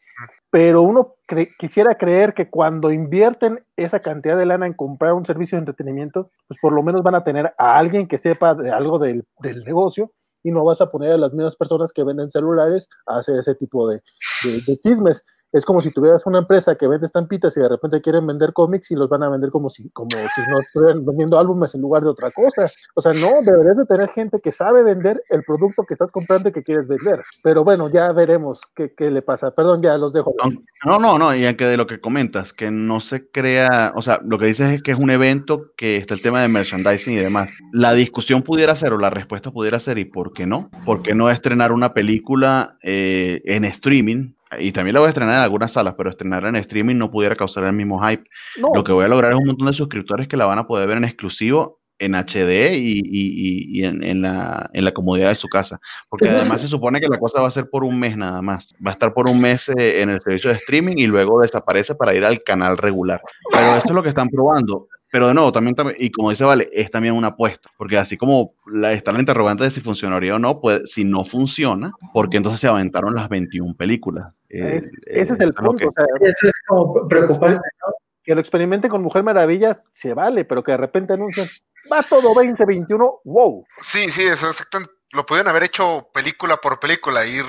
S1: pero uno cre quisiera creer que cuando invierten esa cantidad de lana en comprar un servicio de entretenimiento, pues por lo menos van a tener a alguien que sepa de algo del, del negocio y no vas a poner a las mismas personas que venden celulares a hacer ese tipo de, de, de chismes es como si tuvieras una empresa que vende estampitas y de repente quieren vender cómics y los van a vender como si, como si no estuvieran vendiendo álbumes en lugar de otra cosa. O sea, no, deberías de tener gente que sabe vender el producto que estás comprando y que quieres vender. Pero bueno, ya veremos qué, qué le pasa. Perdón, ya los dejo.
S2: No, no, no, y aunque de lo que comentas, que no se crea, o sea, lo que dices es que es un evento que está el tema de merchandising y demás. La discusión pudiera ser o la respuesta pudiera ser, ¿y por qué no? ¿Por qué no estrenar una película eh, en streaming y también la voy a estrenar en algunas salas, pero estrenarla en streaming no pudiera causar el mismo hype. No. Lo que voy a lograr es un montón de suscriptores que la van a poder ver en exclusivo en HD y, y, y en, en, la, en, la, comodidad de su casa. Porque además se supone que la cosa va a ser por un mes nada más. Va a estar por un mes eh, en el servicio de streaming y luego desaparece para ir al canal regular. Pero esto es lo que están probando. Pero de nuevo, también, y como dice Vale, es también una apuesta, porque así como la, está la interrogante de si funcionaría o no, pues si no funciona, porque entonces se aventaron las 21 películas.
S1: Eh, ese es el punto.
S4: Que, o sea, eso es como preocupante, ¿no?
S1: Que lo experimente con Mujer Maravilla se vale, pero que de repente anuncian, va todo 2021, wow.
S3: Sí, sí, eso exactamente. Lo pudieron haber hecho película por película, ir,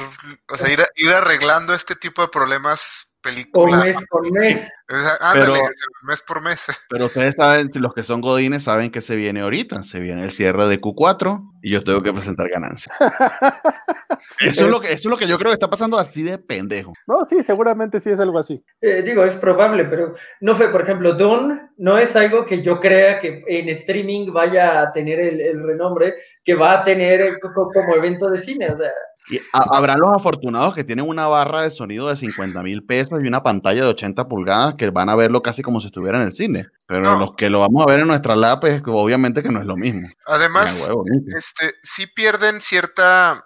S3: o sea, ir, ir arreglando este tipo de problemas película.
S4: Por mes por mes.
S3: Ándale, pero, mes por mes.
S2: Pero ustedes saben, los que son godines saben que se viene ahorita, se viene el cierre de Q4 y yo tengo que presentar ganancias. eso, es lo que, eso es lo que yo creo que está pasando así de pendejo.
S1: No, sí, seguramente sí es algo así.
S4: Eh, digo, es probable, pero no sé, por ejemplo, Don no es algo que yo crea que en streaming vaya a tener el, el renombre que va a tener como, como evento de cine, o sea.
S2: Y habrá los afortunados que tienen una barra de sonido de 50 mil pesos y una pantalla de 80 pulgadas que van a verlo casi como si estuviera en el cine. Pero
S3: No.
S2: los que lo vamos a ver en nuestra lap, es que obviamente que no es lo mismo.
S3: Además,
S2: huevo,
S3: este, sí pierden cierta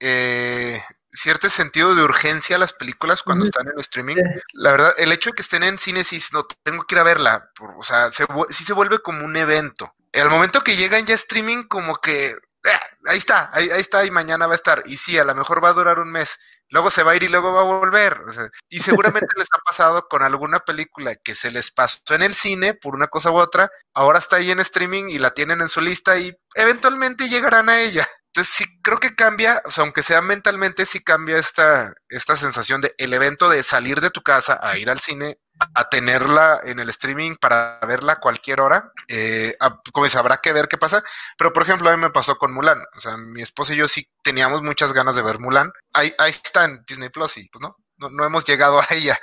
S3: eh, cierto sentido de urgencia las películas cuando están en streaming. La verdad, el hecho de que estén en cine, sí, no tengo que ir a verla. por- o sea, se, sí se vuelve como un evento. Al momento que llegan ya streaming, como que "Ah, ahí está, ahí, ahí está, y mañana va a estar. Y sí, a lo mejor va a durar un mes. Luego se va a ir y luego va a volver. o sea, y seguramente les ha pasado con alguna película que se les pasó en el cine por una cosa u otra. Ahora está ahí en streaming y la tienen en su lista y eventualmente llegarán a ella. Entonces sí creo que cambia, o sea, aunque sea mentalmente, sí cambia esta, esta sensación de el evento de salir de tu casa a ir al cine, a tenerla en el streaming para verla a cualquier hora. Eh, a- como dice, habrá que ver qué pasa. Pero por ejemplo, a mí me pasó con Mulan. O sea, mi esposa y yo sí teníamos muchas ganas de ver Mulan. Ahí, ahí está en Disney Plus y pues no, no, no hemos llegado a ella.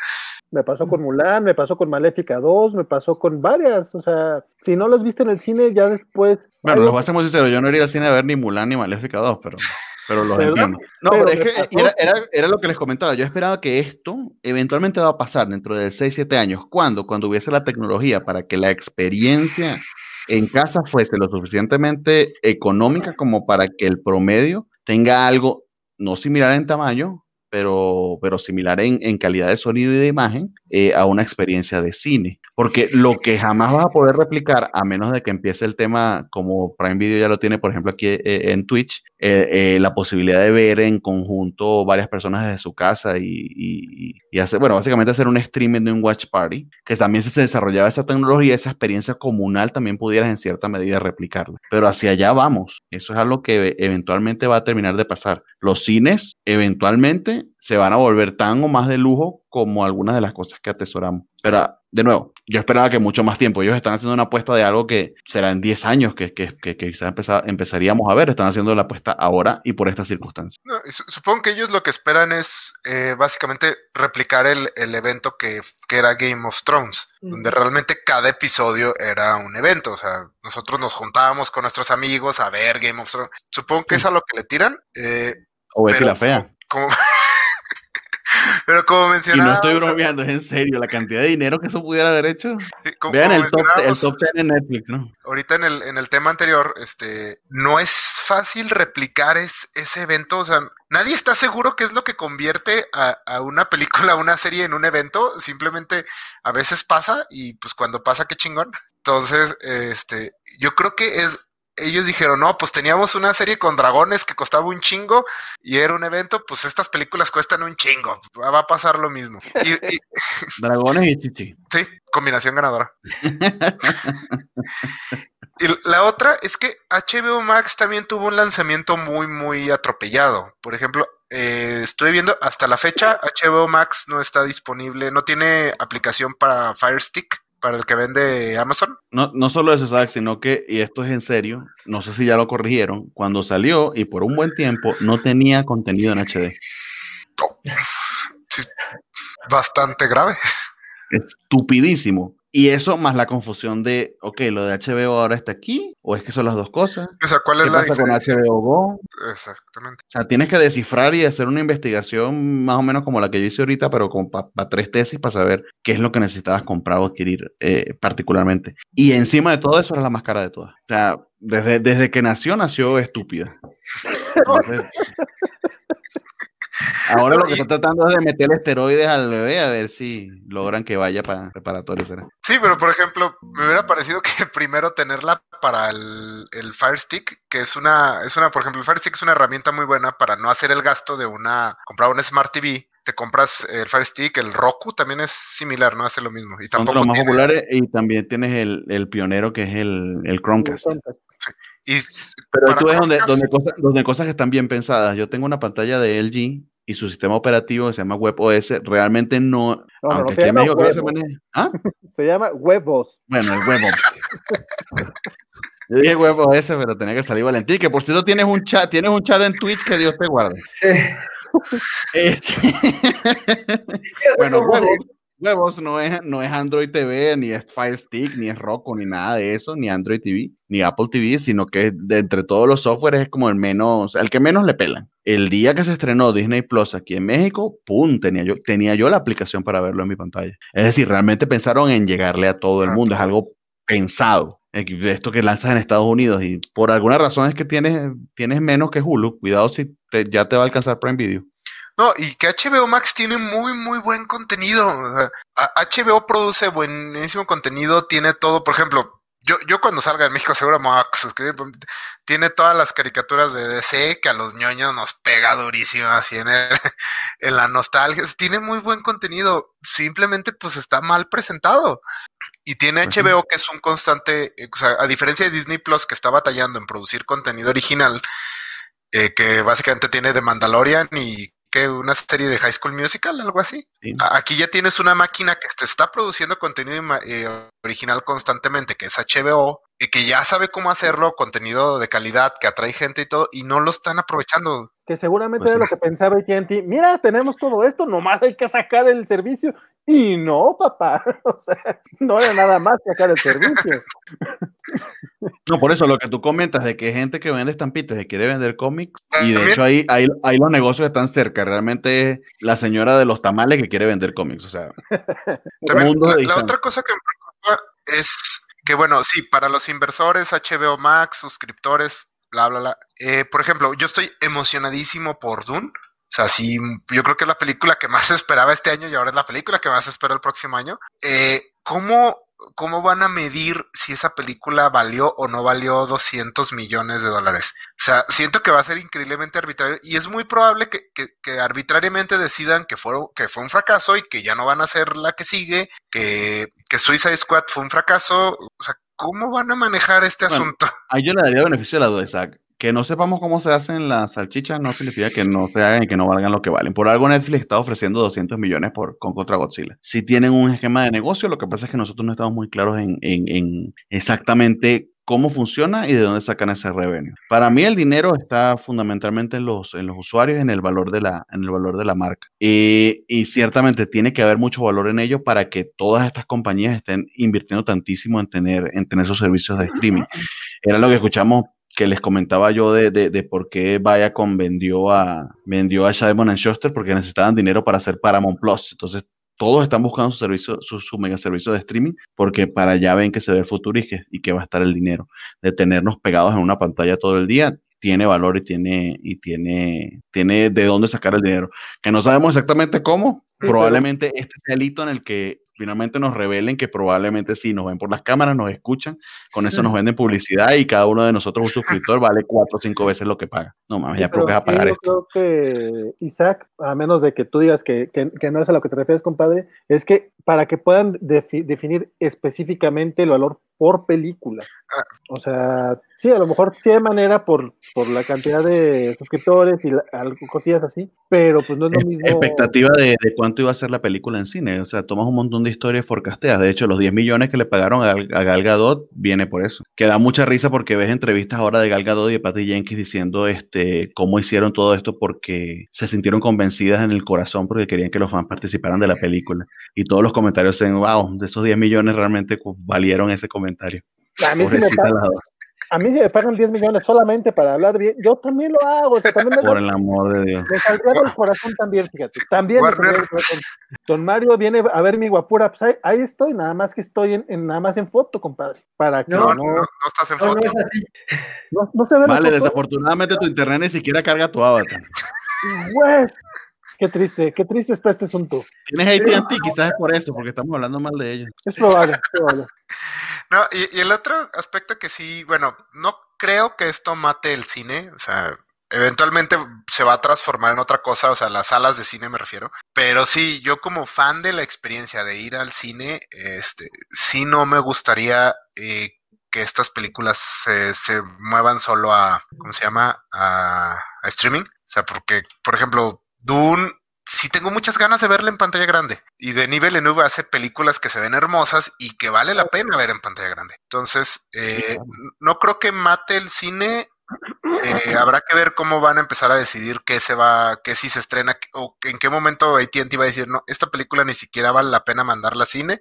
S1: Me pasó con Mulan, me pasó con Maléfica 2, me pasó con varias. O sea, si no las viste en el cine, ya después.
S2: Bueno, a ser muy sincero, yo no iría al cine a ver ni Mulan ni Maléfica 2, pero, pero los
S1: Pero-
S2: entiendo. No,
S1: pero
S2: pero, es que era, era, era lo que les comentaba, yo esperaba que esto eventualmente va a pasar dentro de 6, 7 años. ¿Cuándo? Cuando hubiese la tecnología para que la experiencia en casa fuese lo suficientemente económica como para que el promedio tenga algo no similar en tamaño, pero, pero similar en, calidad de sonido y de imagen eh, a una experiencia de cine. Porque lo que jamás vas a poder replicar, a menos de que empiece el tema como Prime Video ya lo tiene, por ejemplo, aquí eh, en Twitch, eh, la posibilidad de ver en conjunto varias personas desde su casa y hacer, bueno, básicamente hacer un streaming de un watch party, que también si se desarrollaba esa tecnología, esa experiencia comunal, también pudieras en cierta medida replicarla. Pero hacia allá vamos. Eso es algo que eventualmente va a terminar de pasar. Los cines eventualmente se van a volver tan o más de lujo como algunas de las cosas que atesoramos. Pero, de nuevo, yo esperaba que mucho más tiempo. Ellos están haciendo una apuesta de algo que será en 10 años que, que, que, que quizás empeza- empezaríamos a ver. Están haciendo la apuesta ahora y por estas circunstancias.
S3: No, supongo que ellos lo que esperan es eh, básicamente replicar el, el evento que, que era Game of Thrones, donde realmente cada episodio era un evento. O sea, nosotros nos juntábamos con nuestros amigos a ver Game of Thrones. Supongo que es a lo que le tiran. eh,
S2: O Betty
S3: Pero-
S2: la Fea.
S3: como... Pero como
S2: Y no
S3: mencionaba,
S2: estoy
S3: o sea,
S2: bromeando, es en serio. La cantidad de dinero que eso pudiera haber hecho.
S3: sí, como-
S2: Vean
S3: como
S2: el top, el top 10 en Netflix, ¿no?
S3: ahorita en el, en el tema anterior, este, no es fácil replicar es- ese evento, o sea, nadie está seguro qué es lo que convierte a, a una película, a una serie en un evento, simplemente a veces pasa y pues cuando pasa, qué chingón. Entonces, este, yo creo que es, ellos dijeron, no, pues teníamos una serie con dragones que costaba un chingo y era un evento, pues estas películas cuestan un chingo, va a pasar lo mismo. Y, y-
S2: Dragones y chichi.
S3: sí, combinación ganadora. Y la otra es que HBO Max también tuvo un lanzamiento muy, muy atropellado. Por ejemplo, eh, estoy viendo hasta la fecha, HBO Max no está disponible, no tiene aplicación para Fire Stick, para el que vende Amazon.
S2: No, no solo eso, Zach, sino que, y esto es en serio, no sé si ya lo corrigieron, cuando salió y por un buen tiempo no tenía contenido en HD.
S3: Sí, bastante grave.
S2: Estupidísimo. Y eso más la confusión de, ok, lo de HBO ahora está aquí, o es que son las dos cosas.
S3: O sea, ¿cuál
S2: ¿Qué
S3: es la
S2: pasa con
S3: diferencia?
S2: HBO Go?
S3: Exactamente.
S2: O sea, tienes que descifrar y hacer una investigación más o menos como la que yo hice ahorita, pero con para tres tesis para saber qué es lo que necesitabas comprar o adquirir eh, particularmente. Y encima de todo eso era la más cara de todas. O sea, desde, desde que nació, nació estúpida. Entonces, ahora lo que está tratando es de meter esteroides al bebé a ver si logran que vaya para preparatorio. ¿será?
S3: Sí, pero por ejemplo, me hubiera parecido que primero tenerla para el, el Fire Stick, que es una, es una, por ejemplo, el Fire Stick es una herramienta muy buena para no hacer el gasto de una, comprar un Smart TV. Te compras el Fire Stick, el Roku también es similar, no hace lo mismo. Y
S2: Son
S3: tampoco
S2: los más
S3: tiene-
S2: populares y también tienes el, el pionero que es el, el Chromecast.
S3: y
S2: Pero tú ves donde, donde, cosas, donde cosas que están bien pensadas. Yo tengo una pantalla de LG y su sistema operativo que se llama WebOS realmente no.
S1: No, no, no,
S2: aunque
S1: se llama
S2: México se maneja- ¿Ah?
S1: Se llama huevos.
S2: Bueno, el WebOS. Yo dije WebOS, pero tenía que salir Valentín. Que por cierto tienes un chat, tienes un chat en Twitch que Dios te guarde.
S4: Sí.
S2: Este- bueno,
S4: de-
S2: huevos, no es, no es Android TV, ni es Fire Stick, ni es Roku, ni nada de eso, ni Android TV, ni Apple TV, sino que de entre todos los softwares es como el menos, el que menos le pelan. el día que se estrenó Disney Plus aquí en México, ¡pum! Tenía yo, tenía yo la aplicación para verlo en mi pantalla. Es decir, realmente pensaron en llegarle a todo el mundo, es algo pensado. Esto que lanzas en Estados Unidos y por alguna razón es que tienes, tienes menos que Hulu. Cuidado si ya te va a alcanzar Prime Video.
S3: No, y que HBO Max tiene muy, muy buen contenido. HBO produce buenísimo contenido, tiene todo. Por ejemplo, yo, yo cuando salga en México seguro me voy a suscribir. Tiene todas las caricaturas de DC que a los ñoños nos pega durísimo así en, en la nostalgia. Tiene muy buen contenido. Simplemente pues está mal presentado. Y tiene HBO que es un constante, eh, o sea, a diferencia de Disney Plus que está batallando en producir contenido original, eh, que básicamente tiene de Mandalorian y que una serie de High School Musical, algo así. Aquí ya tienes una máquina que te está produciendo contenido eh, original constantemente, que es HBO, y que ya sabe cómo hacerlo, contenido de calidad, que atrae gente y todo, y no lo están aprovechando.
S1: Que seguramente pues era lo que pensaba AT&T, mira, tenemos todo esto, nomás hay que sacar el servicio, y no, papá, o sea, no era nada más sacar el servicio.
S2: No, por eso lo que tú comentas de que hay gente que vende estampitas y quiere vender cómics, y de hecho ahí, ahí, ahí los negocios están cerca, realmente es la señora de los tamales que quiere vender cómics, o sea.
S3: También, la, la otra cosa que me preocupa es que bueno, sí, para los inversores, HBO Max, suscriptores, bla, bla, bla. Eh, por ejemplo, yo estoy emocionadísimo por Dune. O sea, sí, yo creo que es la película que más esperaba este año y ahora es la película que más espero el próximo año. Eh, ¿Cómo ¿cómo van a medir si esa película valió o no valió 200 millones de dólares? O sea, siento que va a ser increíblemente arbitrario y es muy probable que, arbitrariamente decidan que fue, que fue un fracaso y que ya no van a ser la que sigue, que, que Suicide Squad fue un fracaso. O sea, ¿cómo van a manejar este asunto?
S2: Ahí yo le daría beneficio de la duda, Isaac que no sepamos cómo se hacen las salchichas no significa que no se hagan y que no valgan lo que valen. Por algo Netflix está ofreciendo 200 millones por, con contra Godzilla. Si tienen un esquema de negocio, lo que pasa es que nosotros no estamos muy claros en, en, exactamente cómo funciona y de dónde sacan ese revenue. Para mí el dinero está fundamentalmente en los, en los usuarios, en el valor de la, en el valor de la marca. y ciertamente tiene que haber mucho valor en ello para que todas estas compañías estén invirtiendo tantísimo en tener, en tener esos servicios de streaming. Era lo que escuchamos que les comentaba yo de, de, por qué Viacom vendió a, vendió a Simon Schuster porque necesitaban dinero para hacer Paramount Plus. Entonces, todos están buscando su servicio, su, mega servicio de streaming, porque para allá ven que se ve el futuro y que, y que va a estar el dinero. De tenernos pegados en una pantalla todo el día, tiene valor y tiene, y tiene, tiene de dónde sacar el dinero. Que no sabemos exactamente cómo, probablemente este sea el hito en el que finalmente nos revelen que probablemente sí, nos ven por las cámaras, nos escuchan, con eso nos venden publicidad y cada uno de nosotros un suscriptor vale cuatro o cinco veces lo que paga. No mames, ya creo que a pagar esto.
S1: Yo creo que, Isaac, a menos de que tú digas que, que, no es a lo que te refieres, compadre, es que para que puedan definir específicamente el valor por película. Ah. O sea, sí, a lo mejor sí hay manera por, por la cantidad de suscriptores y algo, cosillas así, pero pues no es lo mismo.
S2: Expectativa de, de, cuánto iba a ser la película en cine. O sea, tomas un montón de historias forecasteas. De hecho, los 10 millones que le pagaron a, Gal Gadot viene por eso. Que da mucha risa porque ves entrevistas ahora de Gal Gadot y de Patty Jenkins diciendo este cómo hicieron todo esto porque se sintieron convencidas en el corazón porque querían que los fans participaran de la película. Y todos los comentarios en wow, de esos 10 millones realmente valieron ese comentario
S1: a mí, sí me pagan, a mí me pagan 10 millones solamente para hablar bien, yo también lo hago.
S2: Por el amor de Dios.
S1: Me saldría del corazón también, fíjate. También Don Mario viene a ver mi guapura, pues ahí, estoy, nada más que estoy en, nada más en foto, compadre. Para que
S3: no, no, estás en foto.
S1: No, se ve
S2: Vale, desafortunadamente tu internet ni siquiera carga tu avatar.
S1: Güey. Qué triste, qué triste está este asunto.
S2: Tienes AT&T, quizás es por eso, porque estamos hablando mal de ellos.
S1: Es probable, es probable.
S3: No, y, el otro aspecto que sí, bueno, no creo que esto mate el cine, o sea, eventualmente se va a transformar en otra cosa, o sea, las salas de cine me refiero. Pero sí, yo como fan de la experiencia de ir al cine, este, sí no me gustaría eh, que estas películas se, se, muevan solo a, ¿cómo se llama? A, a streaming. O sea, porque, por ejemplo, Dune sí tengo muchas ganas de verla en pantalla grande. Y Denis Villeneuve hace películas que se ven hermosas y que vale la pena ver en pantalla grande. Entonces, eh, no creo que mate el cine, Eh, habrá que ver cómo van a empezar a decidir qué se va, qué si se estrena o en qué momento AT&T va a decir, no, esta película ni siquiera vale la pena mandarla a cine,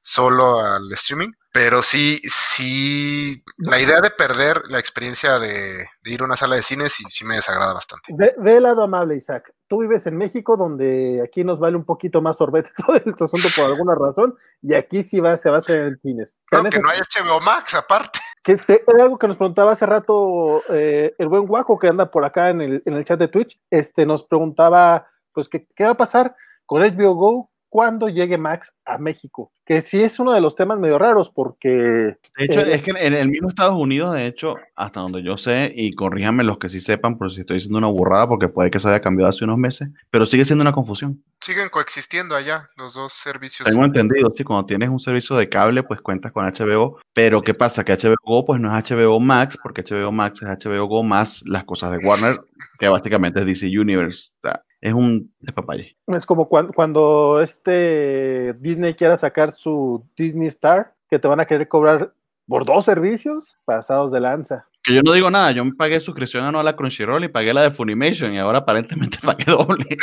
S3: solo al streaming. Pero sí, sí, la idea de perder la experiencia de, ir a una sala de cine sí, sí me desagrada bastante.
S1: De, el lado amable, Isaac. Tú vives en México, donde aquí nos vale un poquito más sorbete todo este asunto por alguna razón, y aquí sí va, se va a tener en cines.
S3: No, que no hay HBO Max, aparte.
S1: Que era algo que nos preguntaba hace rato eh, el buen guaco que anda por acá en el, en el chat de Twitch, este, nos preguntaba, pues, ¿qué, qué va a pasar con HBO Go cuando llegue Max a México, que sí es uno de los temas medio raros porque... De
S2: hecho, eh, es que en el mismo Estados Unidos, de hecho, hasta donde yo sé, y corríjanme los que sí sepan por si estoy diciendo una burrada, porque puede que se haya cambiado hace unos meses, pero sigue siendo una confusión.
S3: Siguen coexistiendo allá los dos servicios.
S2: Tengo entendido, sí, cuando tienes un servicio de cable, pues cuentas con HBO, pero ¿qué pasa? Que HBO Go, pues no es HBO Max, porque HBO Max es HBO Go más las cosas de Warner, que básicamente es DC Universe. O sea, es un despapalle.
S1: Es como cuando, cuando este Disney quiera sacar su Disney Star, que te van a querer cobrar por dos servicios pasados de lanza.
S2: Que yo no digo nada, yo me pagué suscripción anual a Crunchyroll y pagué la de Funimation y ahora aparentemente pagué doble.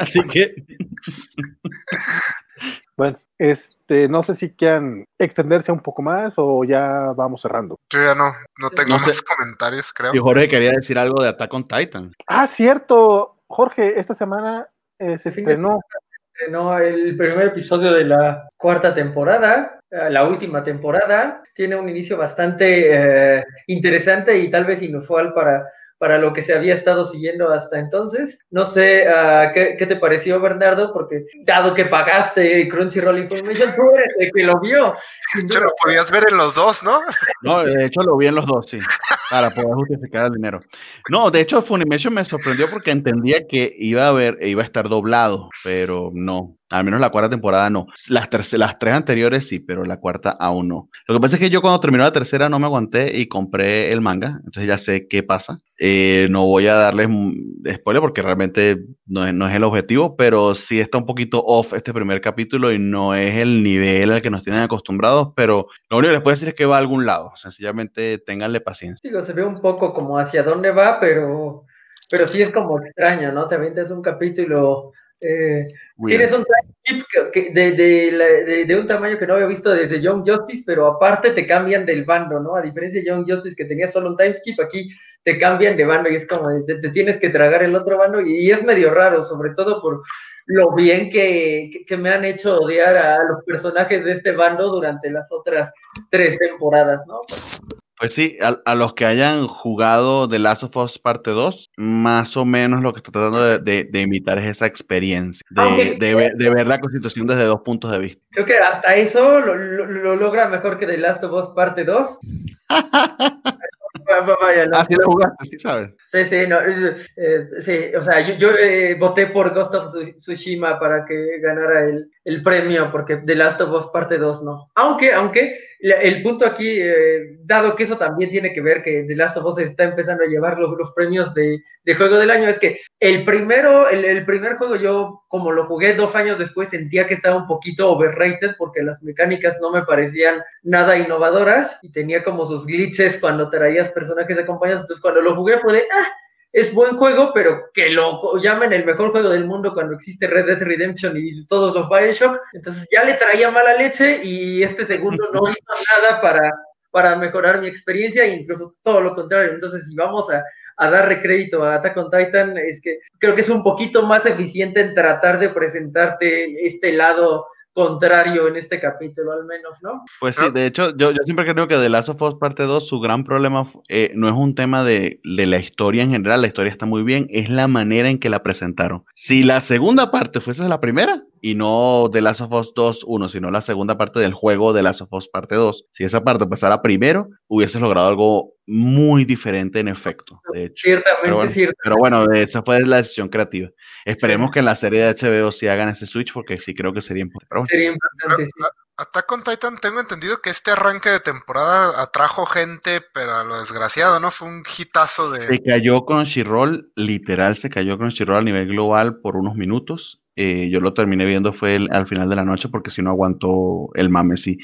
S2: Así que.
S1: Bueno, este, no sé si quieran extenderse un poco más o ya vamos cerrando.
S3: Yo ya no, no tengo más comentarios, creo.
S2: Y Jorge quería decir algo de Attack on Titan.
S1: Ah, cierto. Jorge, esta semana eh, se estrenó.
S4: Estrenó el primer episodio de la cuarta temporada, eh, la última temporada. Tiene un inicio bastante eh, interesante y tal vez inusual para para lo que se había estado siguiendo hasta entonces. No sé uh, ¿qué, ¿qué, te pareció, Bernardo, porque dado que pagaste Crunchyroll Information, tú eres el que lo vio.
S3: Hecho, lo podías ver en los dos, ¿no?
S2: No, de hecho lo vi en los dos, sí, para poder justificar el dinero. No, de hecho, Funimation me sorprendió porque entendía que iba a haber, iba a estar doblado, pero no. Al menos la cuarta temporada no. Las, las tres anteriores sí, pero la cuarta aún no. Lo que pasa es que yo cuando terminó la tercera no me aguanté y compré el manga, entonces ya sé qué pasa. Eh, no voy a darles spoiler porque realmente no es, no es, el objetivo, pero sí está un poquito off este primer capítulo y no es el nivel al que nos tienen acostumbrados, pero lo único que les puedo decir es que va a algún lado. Sencillamente ténganle paciencia.
S4: Digo, se ve un poco como hacia dónde va, pero, pero sí es como extraño, ¿no? Te avientas un capítulo eh, tienes un time skip de, de, de, un tamaño que no había visto desde Young Justice, pero aparte te cambian del bando, ¿no? A diferencia de Young Justice que tenía solo un time skip, aquí te cambian de bando y es como te, tienes que tragar el otro bando y, es medio raro, sobre todo por lo bien que, que, me han hecho odiar a los personajes de este bando durante las otras tres temporadas, ¿no?
S2: Pues sí, a, los que hayan jugado The Last of Us Parte 2, más o menos lo que está tratando de, imitar es esa experiencia, de, de, ver, la constitución desde dos puntos de vista.
S4: Creo que hasta eso lo, lo logra mejor que The Last of Us Parte 2.
S2: Así lo jugaste, sí sabes.
S4: Sí, sí, no, eh, sí, o sea, yo, yo eh, voté por Ghost of Tsushima para que ganara el, el, premio, porque The Last of Us parte 2 no. Aunque, aunque, el punto aquí, eh, dado que eso también tiene que ver que The Last of Us está empezando a llevar los, premios de, de, juego del año, es que el primero, el, primer juego yo, como lo jugué dos años después, sentía que estaba un poquito overrated porque las mecánicas no me parecían nada innovadoras y tenía como sus glitches cuando traías personajes acompañados, entonces cuando lo jugué fue de, es buen juego, pero que lo llamen el mejor juego del mundo cuando existe Red Dead Redemption y todos los Bioshock. Entonces ya le traía mala leche y este segundo no hizo nada para, para mejorar mi experiencia, e incluso todo lo contrario. Entonces, si vamos a, a darle crédito a Attack on Titan, es que creo que es un poquito más eficiente en tratar de presentarte este lado contrario en este capítulo, al menos, ¿no?
S2: Pues sí, de hecho, yo, yo siempre creo que de Last of Us Parte 2, su gran problema eh, no es un tema de, de, la historia en general, la historia está muy bien, es la manera en que la presentaron. Si la segunda parte fuese la primera, y no de Last of Us 2 1, sino la segunda parte del juego de Last of Us parte 2, si esa parte pasara primero, hubieses logrado algo muy diferente en efecto, de hecho.
S4: Ciertamente,
S2: pero bueno,
S4: cierto.
S2: Pero bueno, esa fue la decisión creativa. Esperemos que en la serie de HBO sí hagan ese switch porque sí creo que sería importante.
S4: Sería importante, sí.
S3: Attack on Titan, tengo entendido que este arranque de temporada atrajo gente, pero a lo desgraciado, ¿no? Fue un hitazo de.
S2: Se cayó con Crunchyroll, literal, se cayó con Crunchyroll a nivel global por unos minutos. Eh, yo lo terminé viendo fue al final de la noche porque si no aguantó el mame, sí.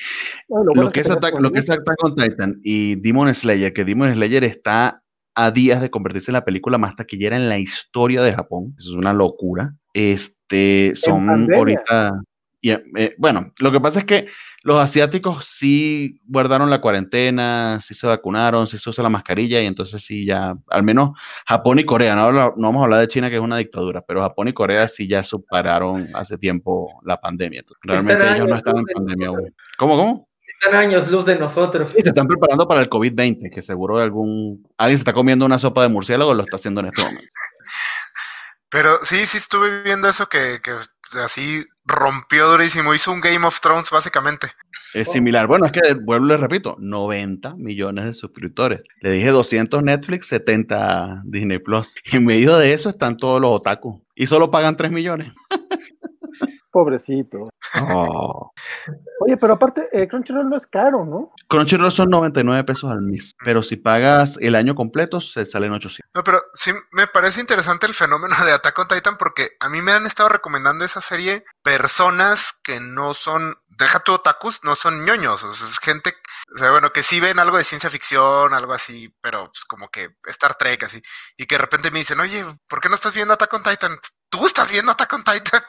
S2: lo, que es Attack, lo que es on Titan y Demon Slayer, que Demon Slayer está a días de convertirse en la película más taquillera en la historia de Japón. Eso es una locura. Este, son ahorita... Y, eh, bueno, lo que pasa es que los asiáticos sí guardaron la cuarentena, sí se vacunaron, sí se usa la mascarilla y entonces sí ya, al menos Japón y Corea, no, no vamos a hablar de China que es una dictadura, pero Japón y Corea sí ya superaron hace tiempo la pandemia. realmente ellos no están en pandemia aún. ¿Cómo, cómo?
S4: Están años luz de nosotros.
S2: Sí, se están preparando para el COVID-20, que seguro algún alguien se está comiendo una sopa de murciélago lo está haciendo en este momento.
S3: Pero sí, sí estuve viendo eso que, que así rompió durísimo, hizo un Game of Thrones básicamente.
S2: Es similar. Bueno, es que vuelvo le repito, 90 millones de suscriptores. Le dije 200 Netflix, 70 Disney Plus. En medio de eso están todos los otakus. Y solo pagan 3 millones.
S1: Pobrecito. Oh. Oye, pero aparte, eh, Crunchyroll no es caro, ¿no?
S2: Crunchyroll son 99 pesos al mes, pero si pagas el año completo, se salen 800.
S3: No, pero sí me parece interesante el fenómeno de Attack on Titan porque a mí me han estado recomendando esa serie personas que no son, deja tu otakus, no son ñoños, o sea, es gente o sea, bueno, que sí ven algo de ciencia ficción, algo así, pero pues, como que Star Trek, así. Y que de repente me dicen, oye, ¿por qué no estás viendo Attack on Titan? ¿Tú estás viendo Attack on Titan?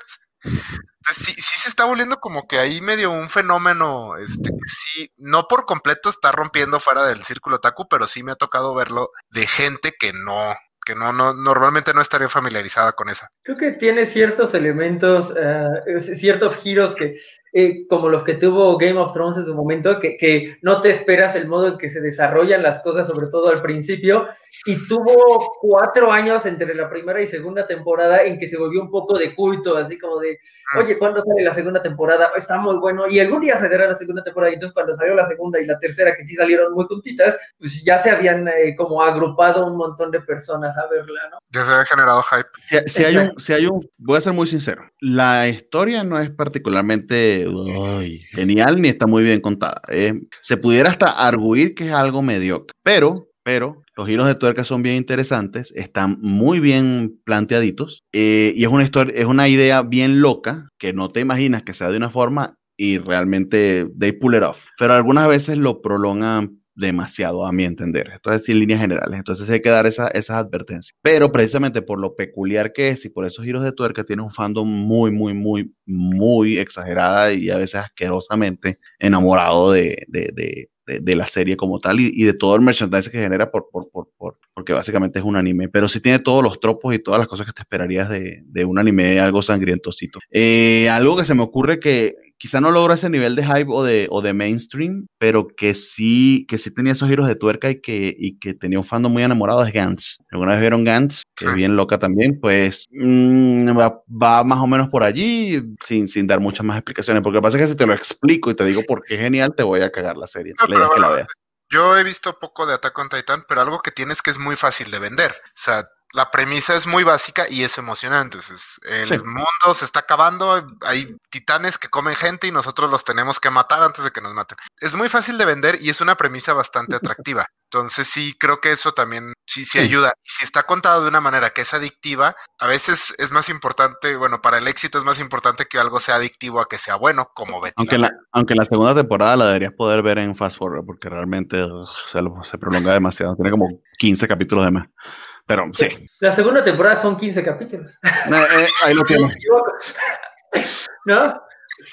S3: sí, sí se está volviendo como que ahí medio un fenómeno, este, sí, no por completo está rompiendo fuera del círculo taku, pero sí me ha tocado verlo de gente que no, que no, no, normalmente no estaría familiarizada con esa.
S4: Creo que tiene ciertos elementos, uh, ciertos giros que eh, como los que tuvo Game of Thrones en su momento, que, que, no te esperas el modo en que se desarrollan las cosas, sobre todo al principio, y tuvo cuatro años entre la primera y segunda temporada en que se volvió un poco de culto, así como de, ah. oye, ¿cuándo sale la segunda temporada? Está muy bueno, y algún día saldrá la segunda temporada, y entonces cuando salió la segunda y la tercera, que sí salieron muy juntitas, pues ya se habían eh, como agrupado un montón de personas a verla, ¿no?
S3: Ya se había generado hype.
S2: Si, hay un, si hay un, voy a ser muy sincero, la historia no es particularmente genial ni está muy bien contada. Eh. se pudiera hasta arguir que es algo mediocre, pero, pero los giros de tuerca son bien interesantes, están muy bien planteaditos eh, y es una historia, es una idea bien loca que no te imaginas que sea de una forma y realmente they pull it off. Pero algunas veces lo prolongan demasiado a mi entender. Esto es en líneas generales. Entonces hay que dar esa, esas advertencias. Pero precisamente por lo peculiar que es y por esos giros de tuerca tiene un fandom muy, muy, muy, muy exagerada y a veces asquerosamente enamorado de, de, la serie como tal y, de todo el merchandising que genera por, por, por, por, porque básicamente es un anime. Pero sí tiene todos los tropos y todas las cosas que te esperarías de, de un anime algo sangrientosito. Eh, algo que se me ocurre que quizá no logra ese nivel de hype o de, o de mainstream, pero que sí, que sí tenía esos giros de tuerca y que, y que tenía un fandom muy enamorado es Gantz. ¿Alguna vez vieron Gantz? Que es bien loca también, pues mm, va, más o menos por allí sin, sin dar muchas más explicaciones, porque lo que pasa es que si te lo explico y te digo por qué es genial, te voy a cagar la serie. que la
S3: Yo he visto poco de Attack on Titan, pero algo que tienes que es muy fácil de vender. O sea, la premisa es muy básica y es emocionante. Entonces, el mundo se está acabando, hay titanes que comen gente y nosotros los tenemos que matar antes de que nos maten. Es muy fácil de vender y es una premisa bastante atractiva. Entonces sí, creo que eso también sí, sí, ayuda. Y si está contado de una manera que es adictiva, a veces es más importante, bueno, para el éxito es más importante que algo sea adictivo a que sea bueno, como Betty.
S2: Aunque, la, aunque la segunda temporada la deberías poder ver en Fast Forward, porque realmente se, se prolonga demasiado. Tiene como 15 capítulos de más. Pero sí.
S4: La segunda temporada son 15 capítulos.
S2: Eh, eh, ahí lo tienes.
S4: ¿No?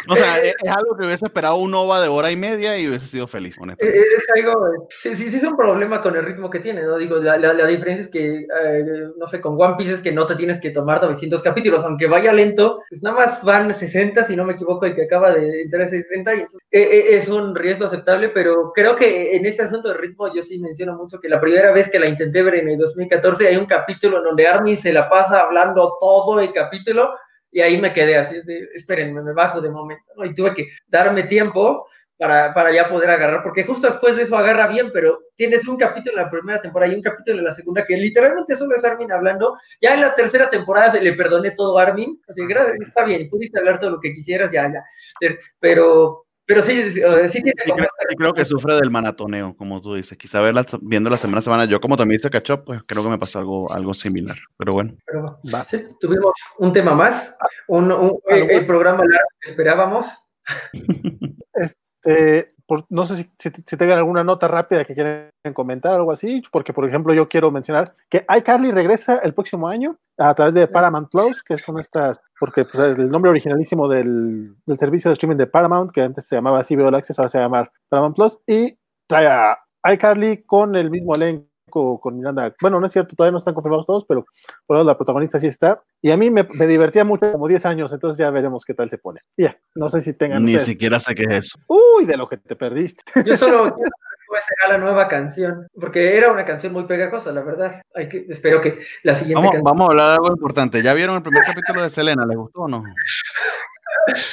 S2: O sea, es, algo que hubiese esperado un OVA de hora y media y hubiese sido feliz,
S4: honestamente. Es, algo, sí, sí, es un problema con el ritmo que tiene, ¿no? Digo, la, la, diferencia es que, eh, no sé, con One Piece es que no te tienes que tomar 900 capítulos, aunque vaya lento, pues nada más van 60, si no me equivoco, y que acaba de entrar a 60, y entonces, eh, es un riesgo aceptable, pero creo que en ese asunto de ritmo yo sí menciono mucho que la primera vez que la intenté ver en el 2014 hay un capítulo en donde Armin se la pasa hablando todo el capítulo, y ahí me quedé así, espérenme, me bajo de momento, ¿no? Y tuve que darme tiempo para, para, ya poder agarrar, porque justo después de eso agarra bien, pero tienes un capítulo en la primera temporada y un capítulo en la segunda que literalmente solo es Armin hablando. Ya en la tercera temporada se le perdoné todo a Armin, así que está bien, pudiste hablar todo lo que quisieras, ya, ya. Pero Pero sí, sí, tiene
S2: creo, que sufre del manatoneo, como tú dices. Quizá verla, viendo la semana a semana, yo como también hice catch pues creo que me pasó algo, algo similar. Pero bueno.
S4: tuvimos un tema más, un, el, programa que esperábamos.
S1: Este, no sé si, si, tengan alguna nota rápida que quieren comentar o algo así, porque por ejemplo yo quiero mencionar que iCarly regresa el próximo año a través de Paramount Plus, que son estas, porque pues, el nombre originalísimo del, servicio de streaming de Paramount, que antes se llamaba CBO Access, ahora se llama Paramount Plus, y trae a iCarly con el mismo elenco con Miranda. Bueno, no es cierto, todavía no están confirmados todos, pero por la protagonista sí está. Y a mí me, divertía mucho, como 10 años, entonces ya veremos qué tal se pone. Ya, no sé si tengan.
S2: Ni siquiera sé qué es eso.
S1: Uy, de lo que te perdiste.
S4: Yo solo quiero será la nueva canción, porque era una canción muy pegajosa, la verdad. Hay que, espero que la siguiente.
S2: Vamos, vamos a hablar de algo importante. ¿Ya vieron el primer capítulo de Selena? ¿Les gustó o no?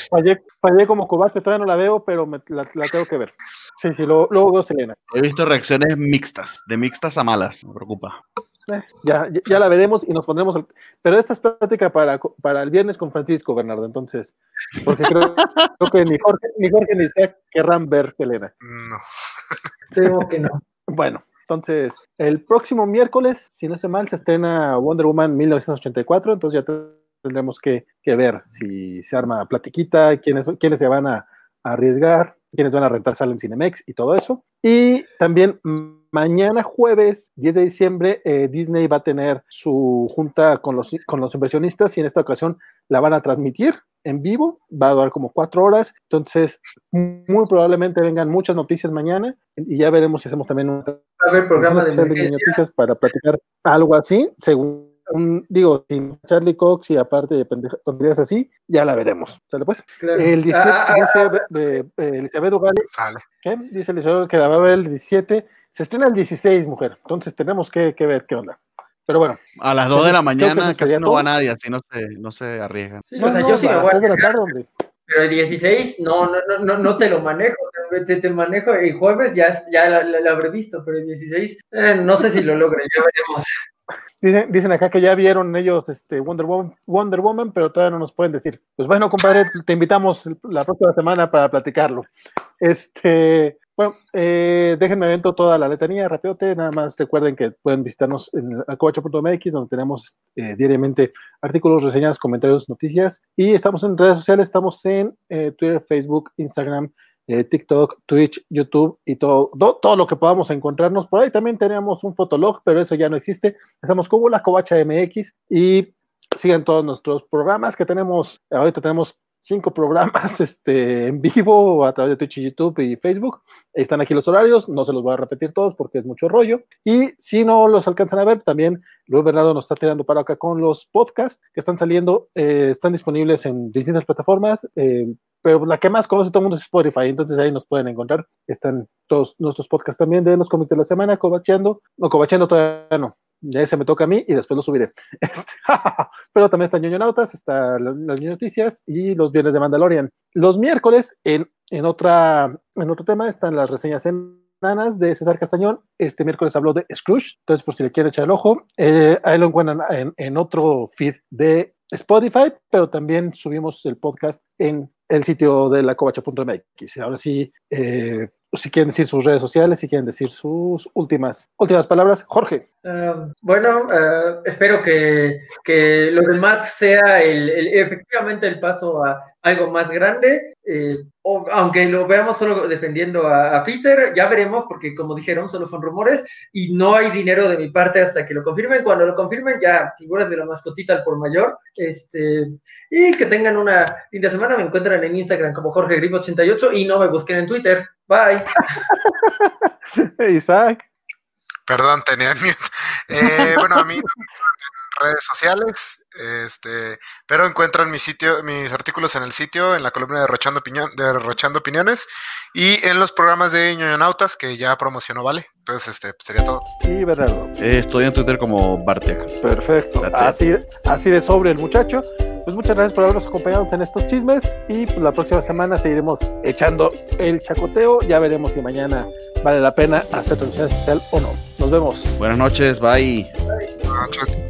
S1: Fallé, fallé como cobarde, todavía no la veo, pero la, tengo que ver. Sí, sí, luego, luego Selena.
S2: He visto reacciones mixtas, de mixtas a malas, me preocupa.
S1: Eh, ya, ya, la veremos y nos pondremos. Pero esta es plática para, para el viernes con Francisco, Bernardo. Entonces, porque creo, que ni Jorge ni, Jorge, ni querrán ver Selena.
S3: No.
S4: Creo que no.
S1: Bueno, entonces, el próximo miércoles, si no estoy mal, se estrena Wonder Woman 1984. Entonces ya tendremos que, ver si se arma platiquita, quiénes, quiénes se van a, arriesgar, quiénes van a rentar sala en Cinemex y todo eso. Y también mañana jueves 10 de diciembre eh, Disney va a tener su junta con los, con los inversionistas y en esta ocasión la van a transmitir en vivo, va a durar como cuatro horas, entonces muy probablemente vengan muchas noticias mañana y ya veremos si hacemos también un,
S4: programa de,
S1: de noticias para platicar algo así, según digo, sin Charlie Cox y aparte de tonterías así, ya la veremos. ¿Sale pues? El 17, ah, ah, dice ah. eh, Elizabeth Ugali, ¿qué? Dice Elizabeth que la va a ver el 17, se estrena el 16, mujer, entonces tenemos que, que ver qué onda. Pero bueno.
S2: A las 2 de la mañana casi no va nadie, así no se, no se arriesgan.
S4: Sí, o sea, yo sí me voy a de la tarde, Pero el 16 no, no, no, no te lo manejo, te, te manejo el jueves, ya, ya la, habré visto, pero el 16 eh, no sé si lo logre, ya veremos.
S1: Dicen, dicen acá que ya vieron ellos este Wonder Woman, Wonder Woman, pero todavía no nos pueden decir. Pues bueno, compadre, te invitamos la próxima semana para platicarlo. Este, bueno, eh, déjenme evento toda la letanía, rapiote, nada más recuerden que pueden visitarnos en acovacho.mx, donde tenemos eh, diariamente artículos, reseñas, comentarios, noticias, y estamos en redes sociales, estamos en eh, Twitter, Facebook, Instagram, eh, TikTok, Twitch, YouTube y todo, todo, lo que podamos encontrarnos. Por ahí también tenemos un fotolog, pero eso ya no existe. Estamos como la Covacha MX y sigan todos nuestros programas que tenemos. Ahorita tenemos cinco programas este, en vivo a través de Twitch, YouTube y Facebook. Están aquí los horarios, no se los voy a repetir todos porque es mucho rollo. Y si no los alcanzan a ver, también Luis Bernardo nos está tirando para acá con los podcasts que están saliendo, eh, están disponibles en distintas plataformas. Eh, pero la que más conoce todo el mundo es Spotify, entonces ahí nos pueden encontrar. Están todos nuestros podcasts también de los cómics de la semana, cobacheando. No, cobacheando todavía no. Ese me toca a mí y después lo subiré. Este, pero también están ñoñonautas, están las noticias y los viernes de Mandalorian. Los miércoles, en, en, otra, en otro tema, están las reseñas semanas de César Castañón. Este miércoles habló de Scrooge, entonces por si le quieren echar el ojo, ahí lo encuentran en, en otro feed de Spotify, pero también subimos el podcast en el sitio de la covacha.mx. Ahora sí, eh, si quieren decir sus redes sociales, si quieren decir sus últimas, últimas palabras, Jorge.
S4: Eh, bueno, eh, espero que, que, lo del Matt sea el, efectivamente el paso a algo más grande. Eh, aunque lo veamos solo defendiendo a, Peter, ya veremos, porque como dijeron, solo son rumores y no hay dinero de mi parte hasta que lo confirmen. Cuando lo confirmen, ya figuras de la mascotita al por mayor. Este, y que tengan una linda semana. Me encuentran en Instagram como Jorge Grip88 y no me busquen en Twitter. Bye.
S1: Isaac.
S3: Perdón, tenía miedo. Eh, bueno, a mí en redes sociales, este, pero encuentran mi sitio, mis artículos en el sitio, en la columna de Rochando, de Opiniones y en los programas de ñoñonautas que ya promocionó Vale. Entonces, este, sería todo.
S1: Sí, verdad.
S2: Eh, estoy en Twitter como Bartek.
S1: Perfecto. Así, así de sobre el muchacho. Pues muchas gracias por habernos acompañado en estos chismes y pues la próxima semana seguiremos echando el chacoteo. Ya veremos si mañana vale la pena hacer transmisión especial o no. Nos vemos.
S2: Buenas noches, bye.
S3: Buenas noches.